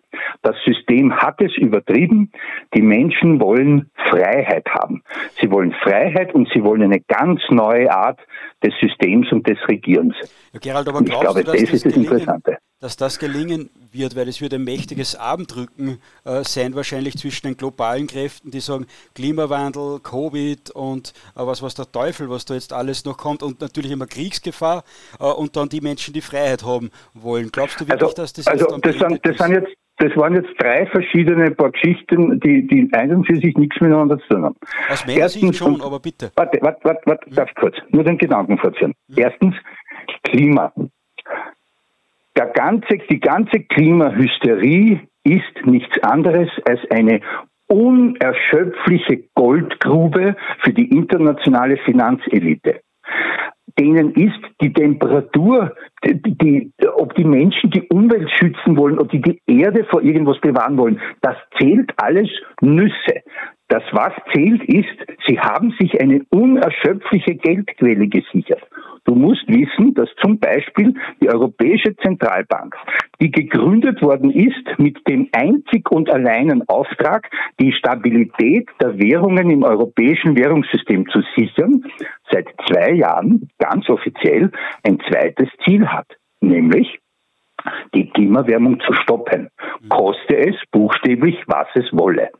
Das System hat es übertrieben. Die Menschen wollen Freiheit haben. Sie wollen Freiheit und sie wollen eine ganz neue Art des Systems und des Regierens. Ja, Gerald, aber glaubst glaube, du, das, das das Interessante. dass das gelingen wird, weil es wird ein mächtiges Abendrücken äh, sein, wahrscheinlich zwischen den globalen Kräften, die sagen Klimawandel, Covid und äh, was was der Teufel, was da jetzt alles noch kommt und natürlich immer Kriegsgefahr äh, und dann die Menschen, die Freiheit haben wollen. Glaubst du wirklich, also, dass das also jetzt das, sind, das sind jetzt das waren jetzt drei verschiedene paar Geschichten, die, die einen für sich nichts miteinander zu tun haben. Aus meiner Erstens, Sicht schon, aber bitte. Warte, warte, warte, warte hm. darf ich kurz, nur den Gedanken fortführen. Hm. Erstens, Klima. Der ganze, die ganze Klimahysterie ist nichts anderes als eine unerschöpfliche Goldgrube für die internationale Finanzelite. Denen ist die Temperatur, die, die, ob die Menschen die Umwelt schützen wollen, ob die die Erde vor irgendwas bewahren wollen, das zählt alles Nüsse. Das, was zählt, ist, sie haben sich eine unerschöpfliche Geldquelle gesichert. Du musst wissen, dass zum Beispiel die Europäische Zentralbank, die gegründet worden ist mit dem einzig und alleinen Auftrag, die Stabilität der Währungen im europäischen Währungssystem zu sichern, seit zwei Jahren ganz offiziell ein zweites Ziel hat, nämlich die Klimawärmung zu stoppen, koste es buchstäblich, was es wolle.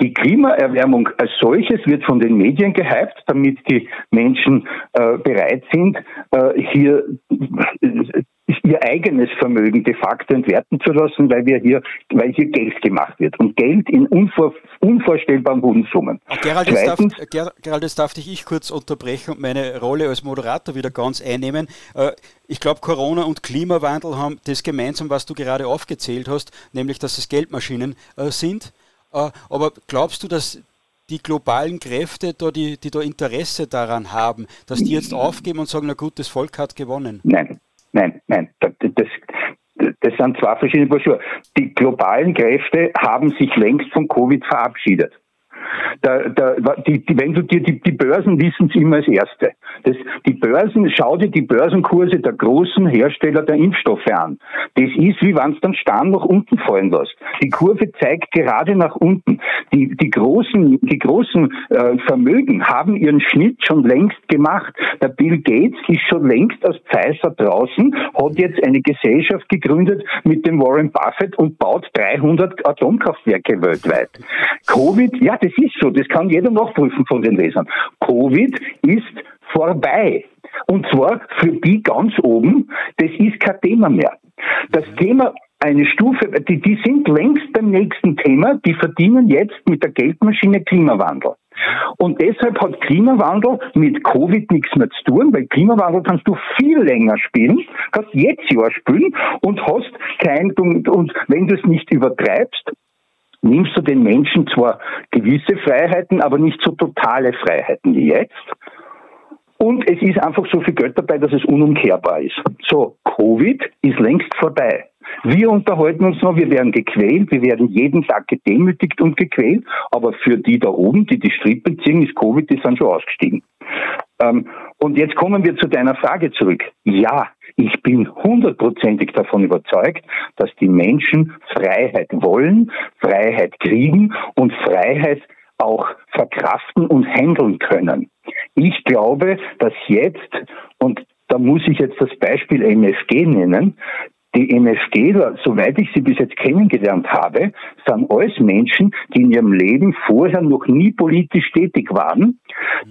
Die Klimaerwärmung als solches wird von den Medien gehypt, damit die Menschen äh, bereit sind, äh, hier äh, ihr eigenes Vermögen de facto entwerten zu lassen, weil wir hier, weil hier Geld gemacht wird und Geld in unvor, unvorstellbaren hohen Summen. Gerald jetzt, darf, Gerald, jetzt darf ich kurz unterbrechen und meine Rolle als Moderator wieder ganz einnehmen. Äh, ich glaube, Corona und Klimawandel haben das gemeinsam, was du gerade aufgezählt hast, nämlich dass es Geldmaschinen äh, sind. Äh, aber glaubst du, dass die globalen Kräfte, da, die, die da Interesse daran haben, dass die jetzt aufgeben und sagen, na gut, das Volk hat gewonnen? Nein, nein, nein. Das, das, sind zwei verschiedene Schuhe. Die globalen Kräfte haben sich längst von Covid verabschiedet. Da, da, die, die, wenn du dir die, die Börsen wissen es immer als Erste. Das, die Börsen, schau dir die Börsenkurse der großen Hersteller der Impfstoffe an. Das ist, wie wenn es dann Stern nach unten fallen lässt. Die Kurve zeigt gerade nach unten. Die, die großen, die großen äh, Vermögen haben ihren Schnitt schon längst gemacht. Der Bill Gates ist schon längst aus Pfizer draußen, hat jetzt eine Gesellschaft gegründet mit dem Warren Buffett und baut 300 Atomkraftwerke weltweit. Covid, ja, das ist so, das kann jeder nachprüfen von den Lesern. Covid ist vorbei. Und zwar für die ganz oben, das ist kein Thema mehr. Das Thema eine Stufe, die, die sind längst beim nächsten Thema, die verdienen jetzt mit der Geldmaschine Klimawandel. Und deshalb hat Klimawandel mit Covid nichts mehr zu tun, weil Klimawandel kannst du viel länger spielen, kannst jetzt Jahr spielen und hast kein, und, und wenn du es nicht übertreibst, nimmst du den Menschen zwar gewisse Freiheiten, aber nicht so totale Freiheiten wie jetzt. Und es ist einfach so viel Geld dabei, dass es unumkehrbar ist. So, Covid ist längst vorbei. Wir unterhalten uns noch, wir werden gequält, wir werden jeden Tag gedemütigt und gequält, aber für die da oben, die die Strippe ziehen, ist Covid, die sind schon ausgestiegen. Ähm, und jetzt kommen wir zu deiner Frage zurück. Ja, ich bin hundertprozentig davon überzeugt, dass die Menschen Freiheit wollen, Freiheit kriegen und Freiheit auch verkraften und handeln können. Ich glaube, dass jetzt, und da muss ich jetzt das Beispiel MFG nennen, die MFGler, soweit ich sie bis jetzt kennengelernt habe, sind alles Menschen, die in ihrem Leben vorher noch nie politisch tätig waren.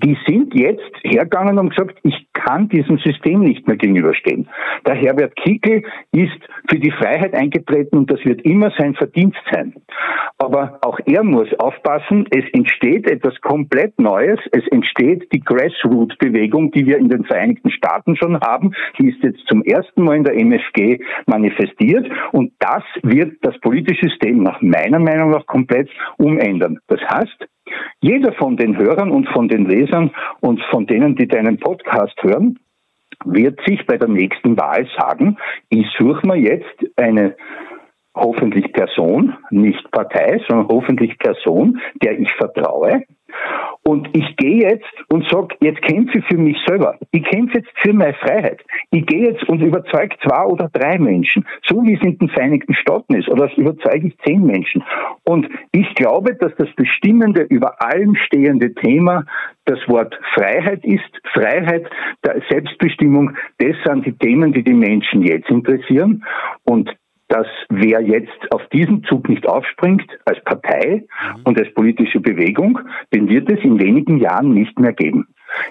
Die sind jetzt hergegangen und gesagt, ich kann diesem System nicht mehr gegenüberstehen. Der Herbert Kickel ist für die Freiheit eingetreten und das wird immer sein Verdienst sein. Aber auch er muss aufpassen, es entsteht etwas komplett Neues, es entsteht die Grassroot-Bewegung, die wir in den Vereinigten Staaten schon haben, die ist jetzt zum ersten Mal in der MFG manifestiert und das wird das politische System nach meiner Meinung nach komplett umändern. Das heißt, jeder von den Hörern und von den Lesern und von denen, die deinen Podcast hören, wird sich bei der nächsten Wahl sagen, ich suche mir jetzt eine hoffentlich Person, nicht Partei, sondern hoffentlich Person, der ich vertraue. Und ich gehe jetzt und sage, jetzt kämpfe ich für mich selber. Ich kämpfe jetzt für meine Freiheit. Ich gehe jetzt und überzeuge zwei oder drei Menschen, so wie es in den Vereinigten Staaten ist, oder überzeuge ich zehn Menschen. Und ich glaube, dass das bestimmende, über allem stehende Thema das Wort Freiheit ist. Freiheit der Selbstbestimmung, das sind die Themen, die die Menschen jetzt interessieren. Und dass wer jetzt auf diesen Zug nicht aufspringt, als Partei mhm. und als politische Bewegung, den wird es in wenigen Jahren nicht mehr geben.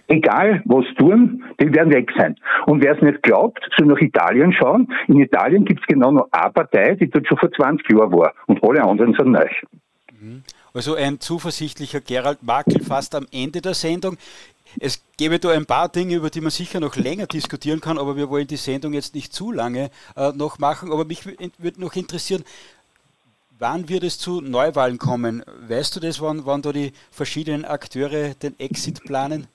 Egal, was tun, die werden weg sein. Und wer es nicht glaubt, soll nach Italien schauen. In Italien gibt es genau noch eine Partei, die dort schon vor 20 Jahren war. Und alle anderen sind neu. Mhm. Also ein zuversichtlicher Gerald Makel fast am Ende der Sendung. Es gäbe da ein paar Dinge, über die man sicher noch länger diskutieren kann, aber wir wollen die Sendung jetzt nicht zu lange äh, noch machen. Aber mich würde noch interessieren, wann wird es zu Neuwahlen kommen? Weißt du das, wann, wann da die verschiedenen Akteure den Exit planen?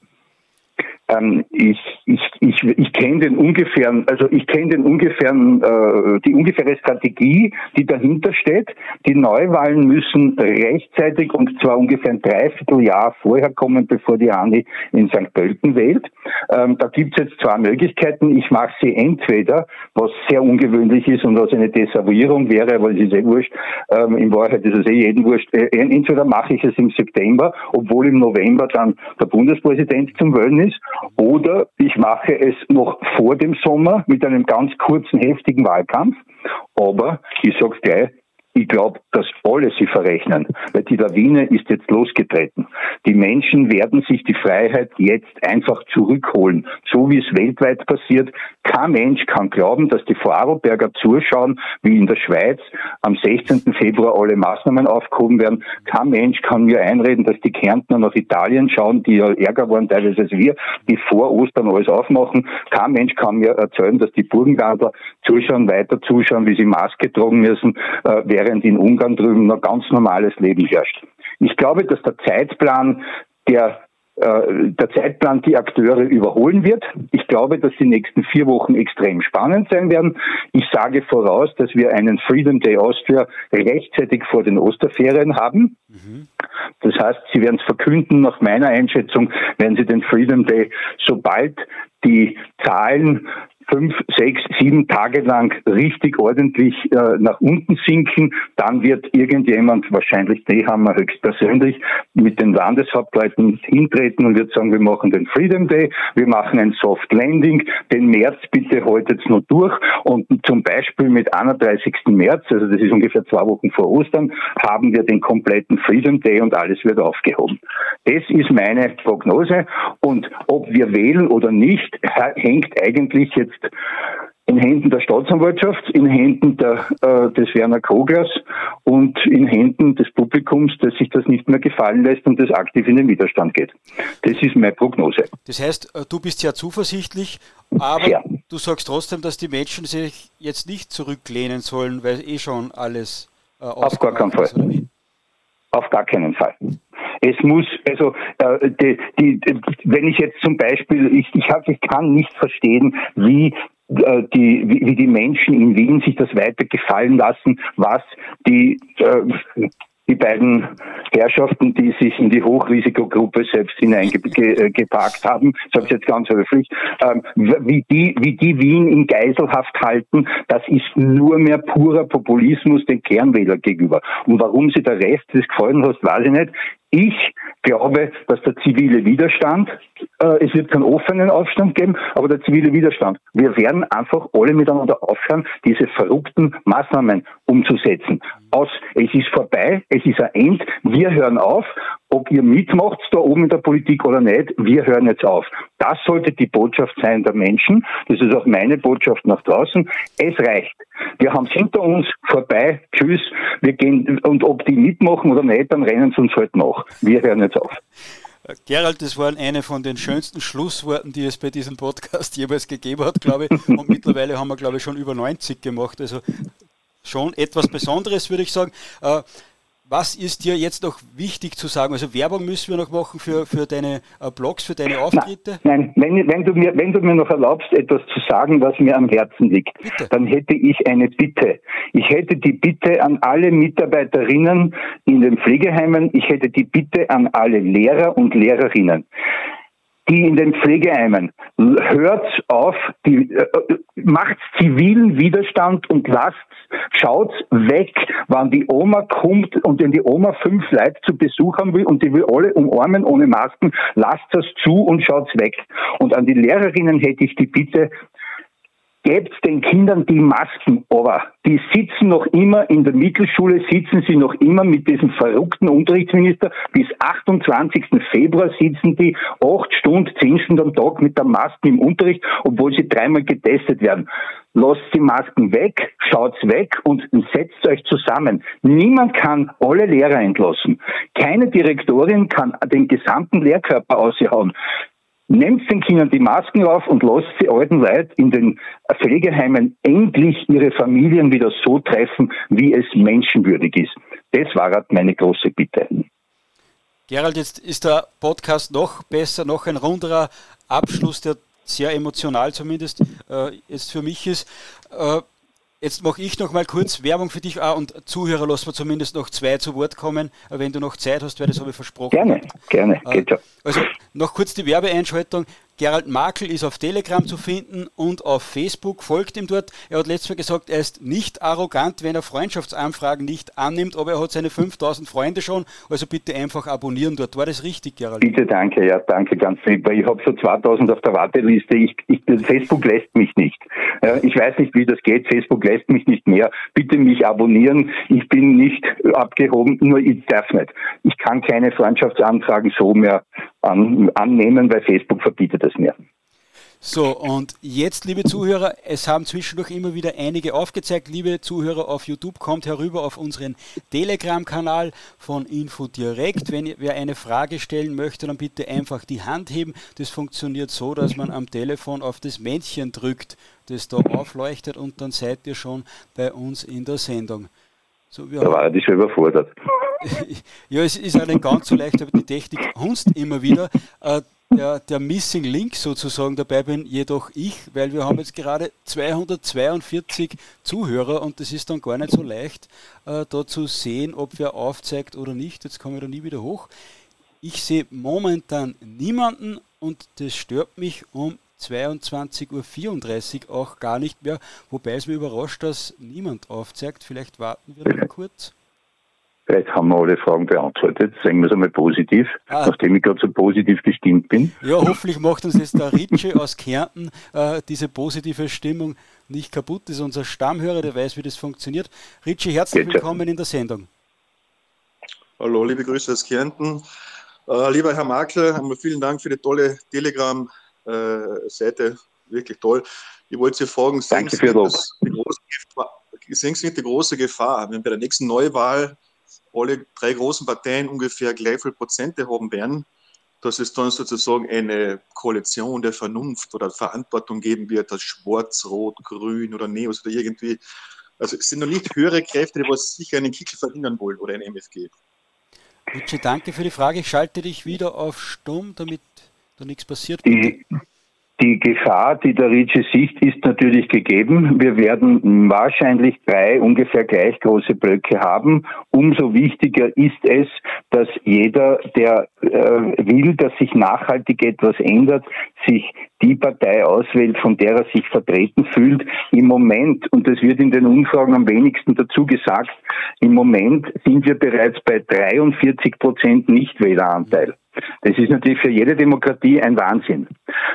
Ähm, ich ich, ich, ich kenne den ungefähren, also ich kenne den ungefähren, äh, die ungefähre Strategie, die dahinter steht. Die Neuwahlen müssen rechtzeitig und zwar ungefähr ein Dreivierteljahr vorher kommen, bevor die Ani in St. Pölten wählt. Ähm, da gibt es jetzt zwei Möglichkeiten. Ich mache sie entweder, was sehr ungewöhnlich ist und was eine Desavouierung wäre, aber es ist eh wurscht. Ähm, in Wahrheit ist es eh jeden wurscht. Äh, entweder mache ich es im September, obwohl im November dann der Bundespräsident zum Wählen ist, oder ich mache es noch vor dem Sommer mit einem ganz kurzen, heftigen Wahlkampf. Aber ich sage gleich, ich glaube, dass alle sie verrechnen, weil die Lawine ist jetzt losgetreten. Die Menschen werden sich die Freiheit jetzt einfach zurückholen, so wie es weltweit passiert. Kein Mensch kann glauben, dass die Vorarlberger zuschauen, wie in der Schweiz am 16. Februar alle Maßnahmen aufgehoben werden. Kein Mensch kann mir einreden, dass die Kärntner nach Italien schauen, die ja ärger waren teilweise als wir, die vor Ostern alles aufmachen. Kein Mensch kann mir erzählen, dass die Burgenlandler zuschauen, weiter zuschauen, wie sie Maske tragen müssen, äh, während in Ungarn drüben noch ganz normales Leben herrscht. Ich glaube, dass der Zeitplan der äh, der Zeitplan die Akteure überholen wird. Ich glaube, dass die nächsten vier Wochen extrem spannend sein werden. Ich sage voraus, dass wir einen Freedom Day Austria rechtzeitig vor den Osterferien haben. Das heißt, Sie werden es verkünden, nach meiner Einschätzung, werden Sie den Freedom Day, sobald die Zahlen fünf, sechs, sieben Tage lang richtig ordentlich äh, nach unten sinken, dann wird irgendjemand, wahrscheinlich Nehammer höchstpersönlich, mit den Landeshauptleuten hintreten und wird sagen, wir machen den Freedom Day, wir machen ein Soft Landing, den März bitte haltet nur durch und zum Beispiel mit 31. März, also das ist ungefähr zwei Wochen vor Ostern, haben wir den kompletten Freedom Day und alles wird aufgehoben. Das ist meine Prognose und ob wir wählen oder nicht, hängt eigentlich jetzt ist in Händen der Staatsanwaltschaft, in Händen der, äh, des Werner Koglers und in Händen des Publikums, das sich das nicht mehr gefallen lässt und das aktiv in den Widerstand geht. Das ist meine Prognose. Das heißt, äh, du bist ja zuversichtlich, aber ja. du sagst trotzdem, dass die Menschen sich jetzt nicht zurücklehnen sollen, weil eh schon alles äh, Auf gar keinen Fall. Auf gar keinen Fall. Es muss, also äh, die, die, wenn ich jetzt zum Beispiel, ich, ich, hab, ich kann nicht verstehen, wie äh, die, wie, die Menschen in Wien sich das weiter gefallen lassen, was die, äh, die beiden Herrschaften, die sich in die Hochrisikogruppe selbst hineingeparkt haben, ich sage es jetzt ganz höflich, ähm, wie, die, wie die Wien in Geiselhaft halten, das ist nur mehr purer Populismus den Kernwähler gegenüber. Und warum sie der Rest des gefallen hat, weiß ich nicht. Ich glaube, dass der zivile Widerstand, äh, es wird keinen offenen Aufstand geben, aber der zivile Widerstand. Wir werden einfach alle miteinander aufhören, diese verrückten Maßnahmen umzusetzen. Aus, es ist vorbei, es ist ein End, wir hören auf, ob ihr mitmacht da oben in der Politik oder nicht, wir hören jetzt auf. Das sollte die Botschaft sein der Menschen, das ist auch meine Botschaft nach draußen. Es reicht. Wir haben es hinter uns, vorbei, tschüss, wir gehen, und ob die mitmachen oder nicht, dann rennen sie uns halt nach. Wir hören jetzt auf. Gerald, das waren eine von den schönsten Schlussworten, die es bei diesem Podcast jeweils gegeben hat, glaube ich. Und mittlerweile haben wir, glaube ich, schon über 90 gemacht. Also schon etwas Besonderes, würde ich sagen. Was ist dir jetzt noch wichtig zu sagen? Also Werbung müssen wir noch machen für, für deine äh, Blogs, für deine Auftritte? Nein, nein wenn, wenn, du mir, wenn du mir noch erlaubst, etwas zu sagen, was mir am Herzen liegt, Bitte. dann hätte ich eine Bitte. Ich hätte die Bitte an alle Mitarbeiterinnen in den Pflegeheimen, ich hätte die Bitte an alle Lehrer und Lehrerinnen die in den Pflegeheimen. Hört auf, die, äh, macht zivilen Widerstand und lasst, schaut weg, wann die Oma kommt und wenn die Oma fünf Leute zu Besuch haben will und die will alle umarmen ohne Masken, lasst das zu und schaut's weg. Und an die Lehrerinnen hätte ich die Bitte, gebt den Kindern die Masken aber. Die sitzen noch immer in der Mittelschule, sitzen sie noch immer mit diesem verrückten Unterrichtsminister. Bis 28. Februar sitzen die acht Stunden, zehn Stunden am Tag mit der Maske im Unterricht, obwohl sie dreimal getestet werden. Lasst die Masken weg, schaut's weg und setzt euch zusammen. Niemand kann alle Lehrer entlassen. Keine Direktorin kann den gesamten Lehrkörper aushauen. Nehmt den Kindern die Masken auf und lasst die alten Leute in den Pflegeheimen endlich ihre Familien wieder so treffen, wie es menschenwürdig ist. Das war halt meine große Bitte. Gerald, jetzt ist der Podcast noch besser, noch ein runderer Abschluss, der sehr emotional zumindest äh, jetzt für mich ist. Äh, Jetzt mache ich noch mal kurz Werbung für dich ah, und Zuhörer lassen wir zumindest noch zwei zu Wort kommen, wenn du noch Zeit hast, weil das habe ich versprochen. Gerne, gerne, äh, geht schon. Also noch kurz die Werbeeinschaltung. Gerald Makel ist auf Telegram zu finden und auf Facebook, folgt ihm dort. Er hat letztes Mal gesagt, er ist nicht arrogant, wenn er Freundschaftsanfragen nicht annimmt, aber er hat seine 5000 Freunde schon, also bitte einfach abonnieren dort. War das richtig, Gerald? Bitte, danke, ja, danke ganz lieb, ich habe schon 2000 auf der Warteliste. Ich, ich, Facebook lässt mich nicht. ich weiß nicht, wie das geht. Facebook lässt mich nicht mehr. Bitte mich abonnieren. Ich bin nicht abgehoben, nur ich darf nicht. Ich kann keine Freundschaftsanfragen so mehr an, annehmen, weil Facebook verbietet es mir. So, und jetzt, liebe Zuhörer, es haben zwischendurch immer wieder einige aufgezeigt. Liebe Zuhörer auf YouTube, kommt herüber auf unseren Telegram-Kanal von InfoDirect. Wenn wer eine Frage stellen möchte, dann bitte einfach die Hand heben. Das funktioniert so, dass man am Telefon auf das Männchen drückt, das da aufleuchtet und dann seid ihr schon bei uns in der Sendung. So, da war ich schon überfordert. ja, es ist auch nicht ganz so leicht, aber die Technik hunzt immer wieder. Äh, der, der Missing Link sozusagen dabei bin jedoch ich, weil wir haben jetzt gerade 242 Zuhörer und das ist dann gar nicht so leicht, äh, da zu sehen, ob wer aufzeigt oder nicht. Jetzt komme ich da nie wieder hoch. Ich sehe momentan niemanden und das stört mich um 22.34 Uhr auch gar nicht mehr, wobei es mir überrascht, dass niemand aufzeigt. Vielleicht warten wir noch kurz. Vielleicht haben wir alle Fragen beantwortet. Sagen wir es einmal positiv, ah. nachdem ich gerade so positiv gestimmt bin. Ja, hoffentlich macht uns jetzt der Ritsche aus Kärnten äh, diese positive Stimmung nicht kaputt. Das ist unser Stammhörer, der weiß, wie das funktioniert. Ritsche, herzlich Geht willkommen schon. in der Sendung. Hallo, liebe Grüße aus Kärnten. Äh, lieber Herr Makler, vielen Dank für die tolle Telegram-Seite. Wirklich toll. Ich wollte Sie fragen, sehen Sie, das, die große Gefahr, sehen Sie nicht die große Gefahr, wenn bei der nächsten Neuwahl alle drei großen Parteien ungefähr gleich viel Prozente haben werden, dass es dann sozusagen eine Koalition der Vernunft oder Verantwortung geben wird, als Schwarz, Rot, Grün oder Neos oder irgendwie. Also es sind noch nicht höhere Kräfte, die was sicher einen Kickel verhindern wollen oder ein MFG. Gucci, danke für die Frage. Ich schalte dich wieder auf Stumm, damit da nichts passiert. Ich, Die Gefahr, die der Ricci sieht, ist natürlich gegeben. Wir werden wahrscheinlich drei ungefähr gleich große Blöcke haben. Umso wichtiger ist es, dass jeder, der äh, will, dass sich nachhaltig etwas ändert, sich die Partei auswählt, von der er sich vertreten fühlt. Im Moment, und das wird in den Umfragen am wenigsten dazu gesagt, im Moment sind wir bereits bei 43 Prozent Nichtwähleranteil. Das ist natürlich für jede Demokratie ein Wahnsinn.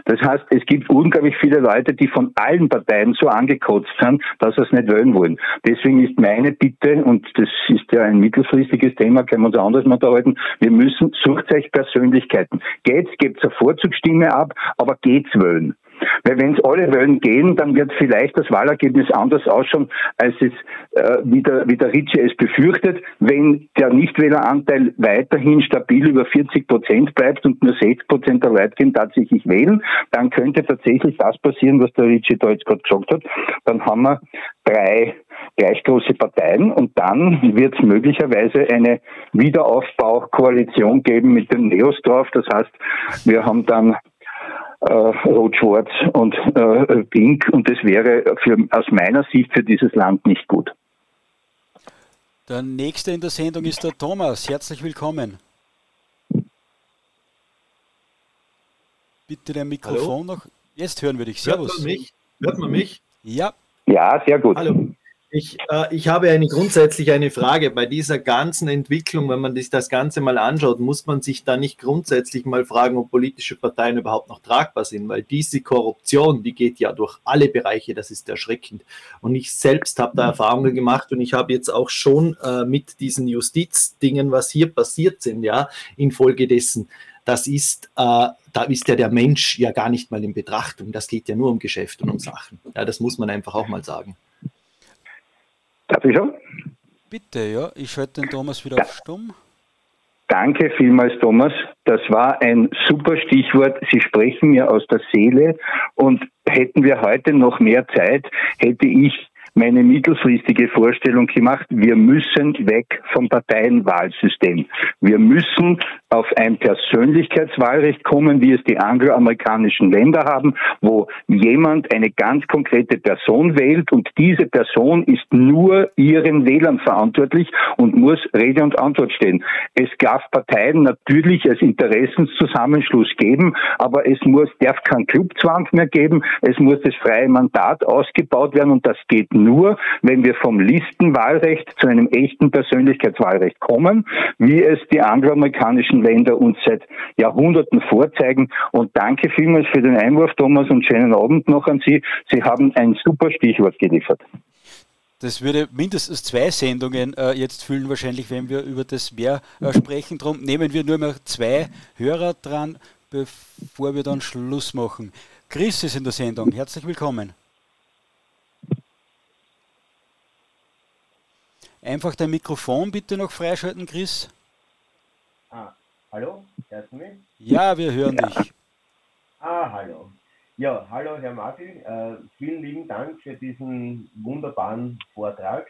Das heißt, es gibt unglaublich viele Leute, die von allen Parteien so angekotzt sind, dass sie es nicht wollen wollen. Deswegen ist meine Bitte, und das ist ja ein mittelfristiges Thema, können wir uns anders mal unterhalten, wir müssen, sucht euch Persönlichkeiten. Geht's, gebt eine Vorzugsstimme ab, aber geht's wollen. Weil wenn es alle Wellen gehen, dann wird vielleicht das Wahlergebnis anders ausschauen, als es äh, wie, der, wie der Ritchie es befürchtet. Wenn der Nichtwähleranteil weiterhin stabil über 40 Prozent bleibt und nur 6 Prozent der Leute gehen tatsächlich wählen, dann könnte tatsächlich das passieren, was der Ritchie da jetzt gerade gesagt hat. Dann haben wir drei gleich große Parteien und dann wird es möglicherweise eine Wiederaufbaukoalition geben mit den Neos. Das heißt, wir haben dann äh, Rot-Schwarz und äh, Pink und das wäre für, aus meiner Sicht für dieses Land nicht gut. Der nächste in der Sendung ist der Thomas. Herzlich willkommen. Bitte dein Mikrofon Hallo? noch. Jetzt hören wir dich. Servus. Hört man mich? Hört man mich? Ja. Ja, sehr gut. Hallo. Ich, äh, ich habe eine grundsätzlich eine Frage. Bei dieser ganzen Entwicklung, wenn man sich das Ganze mal anschaut, muss man sich da nicht grundsätzlich mal fragen, ob politische Parteien überhaupt noch tragbar sind, weil diese Korruption, die geht ja durch alle Bereiche, das ist erschreckend. Und ich selbst habe da Erfahrungen gemacht und ich habe jetzt auch schon äh, mit diesen Justizdingen, was hier passiert sind, ja, infolgedessen, das ist, äh, da ist ja der Mensch ja gar nicht mal in Betrachtung. Das geht ja nur um Geschäfte und um Sachen. Ja, das muss man einfach auch mal sagen. Darf ich schon? Bitte, ja. Ich schalte den Thomas wieder ja. auf Stumm. Danke vielmals, Thomas. Das war ein super Stichwort. Sie sprechen mir aus der Seele. Und hätten wir heute noch mehr Zeit, hätte ich meine mittelfristige Vorstellung gemacht, wir müssen weg vom Parteienwahlsystem. Wir müssen auf ein Persönlichkeitswahlrecht kommen, wie es die angloamerikanischen Länder haben, wo jemand eine ganz konkrete Person wählt und diese Person ist nur ihren Wählern verantwortlich und muss Rede und Antwort stehen. Es darf Parteien natürlich als Interessenszusammenschluss geben, aber es muss, darf kein Clubzwang mehr geben, es muss das freie Mandat ausgebaut werden und das geht nur, wenn wir vom Listenwahlrecht zu einem echten Persönlichkeitswahlrecht kommen, wie es die angloamerikanischen Länder uns seit Jahrhunderten vorzeigen. Und danke vielmals für den Einwurf, Thomas, und schönen Abend noch an Sie. Sie haben ein super Stichwort geliefert. Das würde mindestens zwei Sendungen äh, jetzt füllen, wahrscheinlich, wenn wir über das mehr äh, sprechen. Darum nehmen wir nur mal zwei Hörer dran, bevor wir dann Schluss machen. Chris ist in der Sendung. Herzlich willkommen. Einfach dein Mikrofon bitte noch freischalten, Chris. Ah, hallo, hörst du mich? Ja, wir hören dich. Ah, hallo. Ja, hallo Herr Martin, äh, vielen lieben Dank für diesen wunderbaren Vortrag,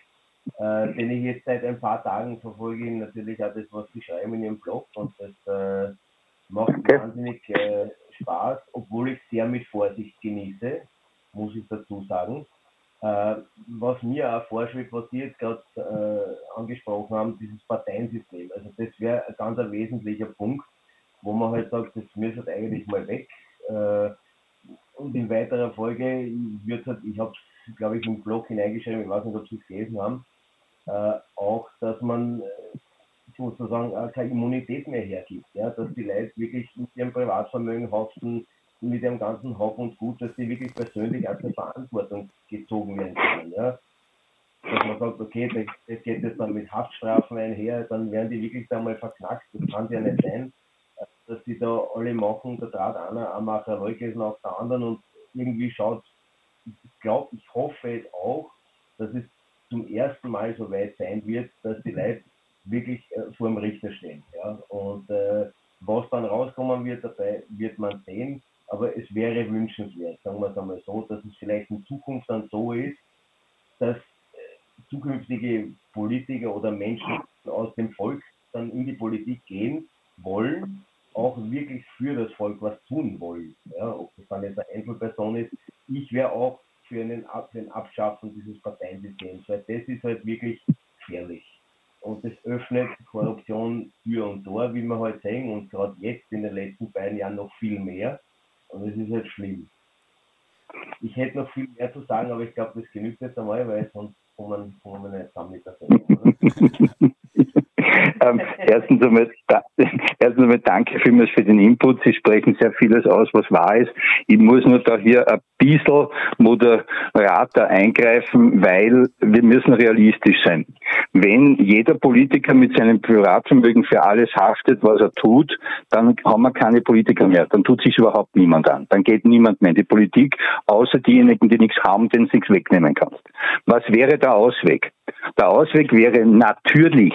äh, den ich jetzt seit ein paar Tagen verfolge, natürlich auch das, was Sie schreiben in Ihrem Blog und das äh, macht okay. wahnsinnig äh, Spaß, obwohl ich sehr mit Vorsicht genieße, muss ich dazu sagen. Äh, was mir auch vorschwebt, was Sie jetzt gerade äh, angesprochen haben, dieses Parteiensystem. Also das wäre ein ganz ein wesentlicher Punkt, wo man halt sagt, das müsste eigentlich mal weg. Äh, und in weiterer Folge wird halt, ich habe es, glaube ich, im Blog hineingeschrieben, ich weiß nicht, ob Sie es gelesen haben, äh, auch, dass man sozusagen äh, keine Immunität mehr hergibt, ja, dass die Leute wirklich mit ihrem Privatvermögen haften, mit dem ganzen Hauch und Gut, dass die wirklich persönlich aus der Verantwortung gezogen werden können. Ja? Dass man sagt, okay, das geht jetzt dann mit Haftstrafen einher, dann werden die wirklich da mal verknackt. Das kann ja nicht sein, dass die da alle machen, da trat einer am Macherleuke nach der anderen und irgendwie schaut, ich glaube, ich hoffe jetzt auch, dass es zum ersten Mal so weit sein wird, dass die Leute wirklich äh, vor dem Richter stehen. Ja? Und äh, was dann rauskommen wird dabei, wird man sehen. Aber es wäre wünschenswert, sagen wir es einmal so, dass es vielleicht in Zukunft dann so ist, dass äh, zukünftige Politiker oder Menschen aus dem Volk dann in die Politik gehen wollen, auch wirklich für das Volk was tun wollen. Ja, ob das dann jetzt eine Einzelperson ist, ich wäre auch für einen für ein Abschaffen dieses Parteiensystems, weil das ist halt wirklich gefährlich. Und das öffnet Korruption Tür und Tor, wie wir heute halt sehen, und gerade jetzt in den letzten beiden Jahren noch viel mehr. Und das ist halt schlimm. Ich hätte noch viel mehr zu sagen, aber ich glaube, das genügt jetzt einmal, weil sonst kommen, kommen wir nicht zusammen mit der Sendung. ähm, erstens, einmal, da, erstens einmal danke vielmals für den Input. Sie sprechen sehr vieles aus, was wahr ist. Ich muss nur da hier ein bisschen moderater eingreifen, weil wir müssen realistisch sein. Wenn jeder Politiker mit seinem Privatvermögen für alles haftet, was er tut, dann haben wir keine Politiker mehr. Dann tut sich überhaupt niemand an. Dann geht niemand mehr in die Politik, außer diejenigen, die nichts haben, denen du nichts wegnehmen kannst. Was wäre der Ausweg? Der Ausweg wäre natürlich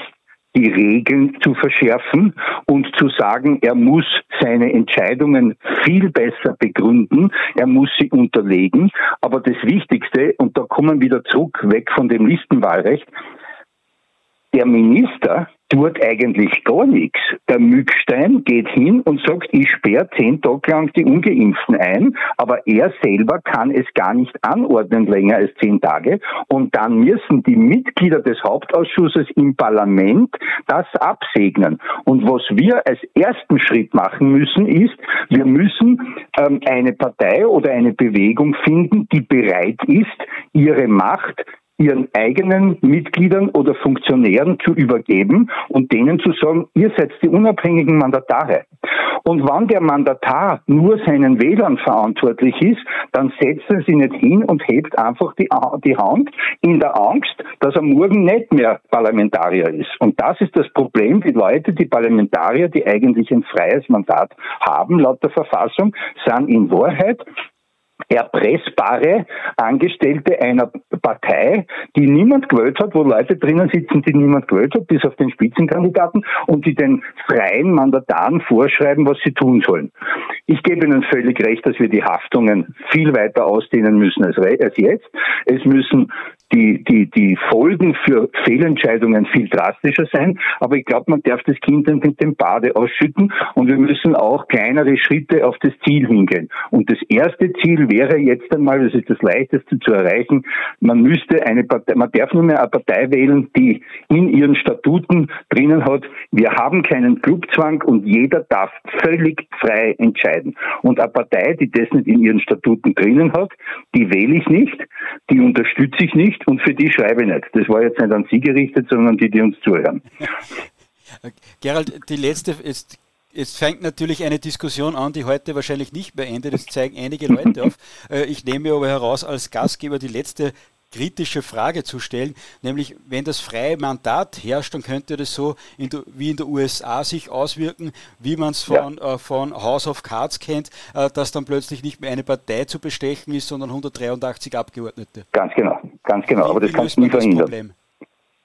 die Regeln zu verschärfen und zu sagen, er muss seine Entscheidungen viel besser begründen, er muss sie unterlegen. Aber das Wichtigste, und da kommen wir wieder zurück, weg von dem Listenwahlrecht, der Minister tut eigentlich gar nichts. Der Mückstein geht hin und sagt, ich sperre zehn Tage lang die Ungeimpften ein, aber er selber kann es gar nicht anordnen länger als zehn Tage. Und dann müssen die Mitglieder des Hauptausschusses im Parlament das absegnen. Und was wir als ersten Schritt machen müssen, ist, wir müssen ähm, eine Partei oder eine Bewegung finden, die bereit ist, ihre Macht ihren eigenen Mitgliedern oder Funktionären zu übergeben und denen zu sagen, ihr seid die unabhängigen Mandatare. Und wann der Mandatar nur seinen Wählern verantwortlich ist, dann setzt er sich nicht hin und hebt einfach die, die Hand in der Angst, dass er morgen nicht mehr Parlamentarier ist. Und das ist das Problem. Die Leute, die Parlamentarier, die eigentlich ein freies Mandat haben, laut der Verfassung, sind in Wahrheit erpressbare Angestellte einer Partei, die niemand gewählt hat, wo Leute drinnen sitzen, die niemand gewählt hat, bis auf den Spitzenkandidaten und die den freien Mandataren vorschreiben, was sie tun sollen. Ich gebe Ihnen völlig recht, dass wir die Haftungen viel weiter ausdehnen müssen als, als jetzt. Es müssen die, die, die Folgen für Fehlentscheidungen viel drastischer sein. Aber ich glaube, man darf das Kind dann mit dem Bade ausschütten und wir müssen auch kleinere Schritte auf das Ziel hingehen. Und das erste Ziel wäre jetzt einmal, das ist das leichteste zu erreichen, man müsste eine Partei, man darf nur mehr eine Partei wählen, die in ihren Statuten drinnen hat, wir haben keinen Clubzwang und jeder darf völlig frei entscheiden. Und eine Partei, die das nicht in ihren Statuten drinnen hat, die wähle ich nicht, die unterstütze ich nicht, nicht und für die schreibe ich nicht. Das war jetzt nicht an Sie gerichtet, sondern an die, die uns zuhören. Gerald, die letzte ist es fängt natürlich eine Diskussion an, die heute wahrscheinlich nicht mehr endet. Das zeigen einige Leute auf. Äh, ich nehme aber heraus, als Gastgeber die letzte kritische Frage zu stellen, nämlich wenn das freie Mandat herrscht, dann könnte das so in der, wie in den USA sich auswirken, wie man es von, ja. äh, von House of Cards kennt, äh, dass dann plötzlich nicht mehr eine Partei zu bestechen ist, sondern 183 Abgeordnete. Ganz genau, ganz genau. Aber das kannst du nie verhindern.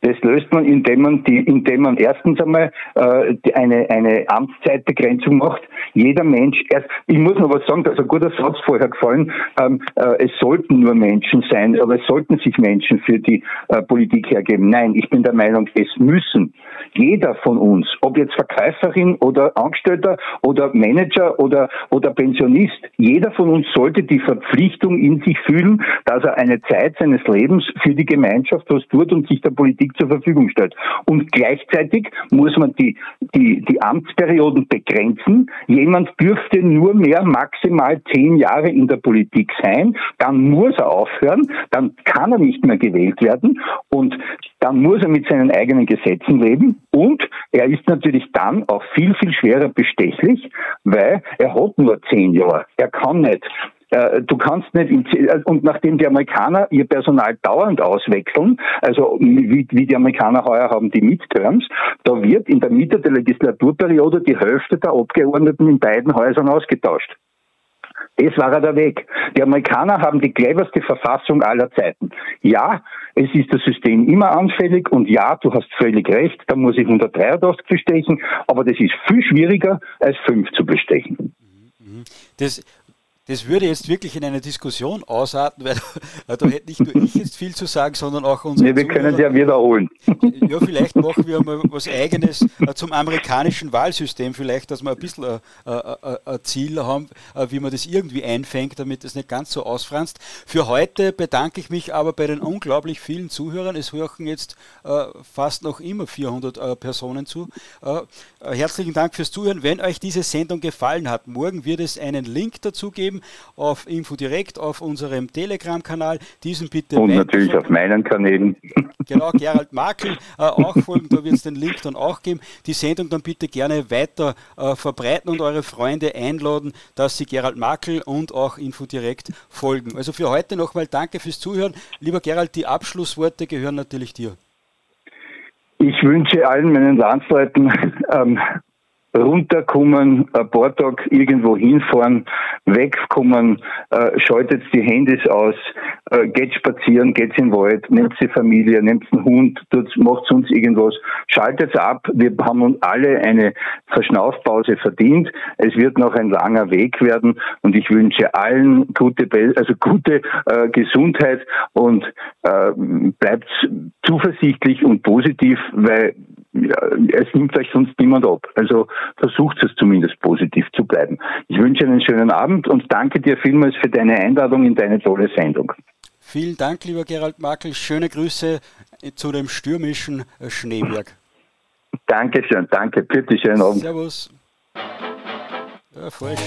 Das löst man, indem man die, indem man erstens einmal äh, eine, eine Amtszeitbegrenzung macht. Jeder Mensch, erst, ich muss noch was sagen, da ist ein guter Satz vorher gefallen, ähm, äh, es sollten nur Menschen sein, aber es sollten sich Menschen für die äh, Politik hergeben. Nein, ich bin der Meinung, es müssen jeder von uns, ob jetzt Verkäuferin oder Angestellter oder Manager oder, oder Pensionist, jeder von uns sollte die Verpflichtung in sich fühlen, dass er eine Zeit seines Lebens für die Gemeinschaft was tut und sich der Politik zur Verfügung stellt. Und gleichzeitig muss man die, die, die Amtsperioden begrenzen. Jemand dürfte nur mehr maximal zehn Jahre in der Politik sein, dann muss er aufhören, dann kann er nicht mehr gewählt werden und dann muss er mit seinen eigenen Gesetzen leben und er ist natürlich dann auch viel, viel schwerer bestechlich, weil er hat nur zehn Jahre. Er kann nicht du kannst nicht, äh, und nachdem die Amerikaner ihr Personal dauernd auswechseln, also wie, wie die Amerikaner heuer haben die Midterms, da wird in der Mitte der Legislaturperiode die Hälfte der Abgeordneten in beiden Häusern ausgetauscht. Das war der Weg. Die Amerikaner haben die cleverste Verfassung aller Zeiten. Ja, es ist das System immer anfällig und ja, du hast völlig recht, da muss ich 183 bestechen, aber das ist viel schwieriger als 5 zu bestechen. Das, das würde jetzt wirklich in eine Diskussion ausarten, weil da hätte nicht nur ich jetzt viel zu sagen, sondern auch unsere nee, wir Zuhörer. können es ja wiederholen. Ja, vielleicht machen wir mal was Eigenes äh, zum amerikanischen Wahlsystem, vielleicht, dass wir ein bisschen ein, ein, ein Ziel haben, äh, wie man das irgendwie einfängt, damit es nicht ganz so ausfranst. Für heute bedanke ich mich aber bei den unglaublich vielen Zuhörern. Es hören jetzt äh, fast noch immer 400 Personen zu. Herzlichen Dank fürs Zuhören. Wenn euch diese Sendung gefallen hat, morgen wird es einen Link dazu geben auf Infodirekt, auf unserem Telegram-Kanal. Diesen bitte. Und natürlich auf meinen Kanälen. Genau, Gerald Makel äh, auch folgen, da wird es den Link dann auch geben. Die Sendung dann bitte gerne weiter äh, verbreiten und eure Freunde einladen, dass sie Gerald Makel und auch Infodirekt folgen. Also für heute nochmal danke fürs Zuhören. Lieber Gerald, die Abschlussworte gehören natürlich dir. Ich wünsche allen meinen Landsleuten ähm, runterkommen, ein paar Tage irgendwo hinfahren, wegkommen, äh, schaltet die Handys aus, äh, geht spazieren, geht in den Wald, nehmt die Familie, nehmt einen Hund, macht uns irgendwas, schaltet ab. Wir haben uns alle eine Verschnaufpause verdient. Es wird noch ein langer Weg werden und ich wünsche allen gute, also gute äh, Gesundheit und äh, bleibt zuversichtlich und positiv, weil ja, es nimmt euch sonst niemand ab. Also versucht es zumindest positiv zu bleiben. Ich wünsche einen schönen Abend und danke dir vielmals für deine Einladung in deine tolle Sendung. Vielen Dank, lieber Gerald Makel. Schöne Grüße zu dem stürmischen Schneeberg. Dankeschön, danke. Bitte schönen Abend. Servus. Ja, falsch.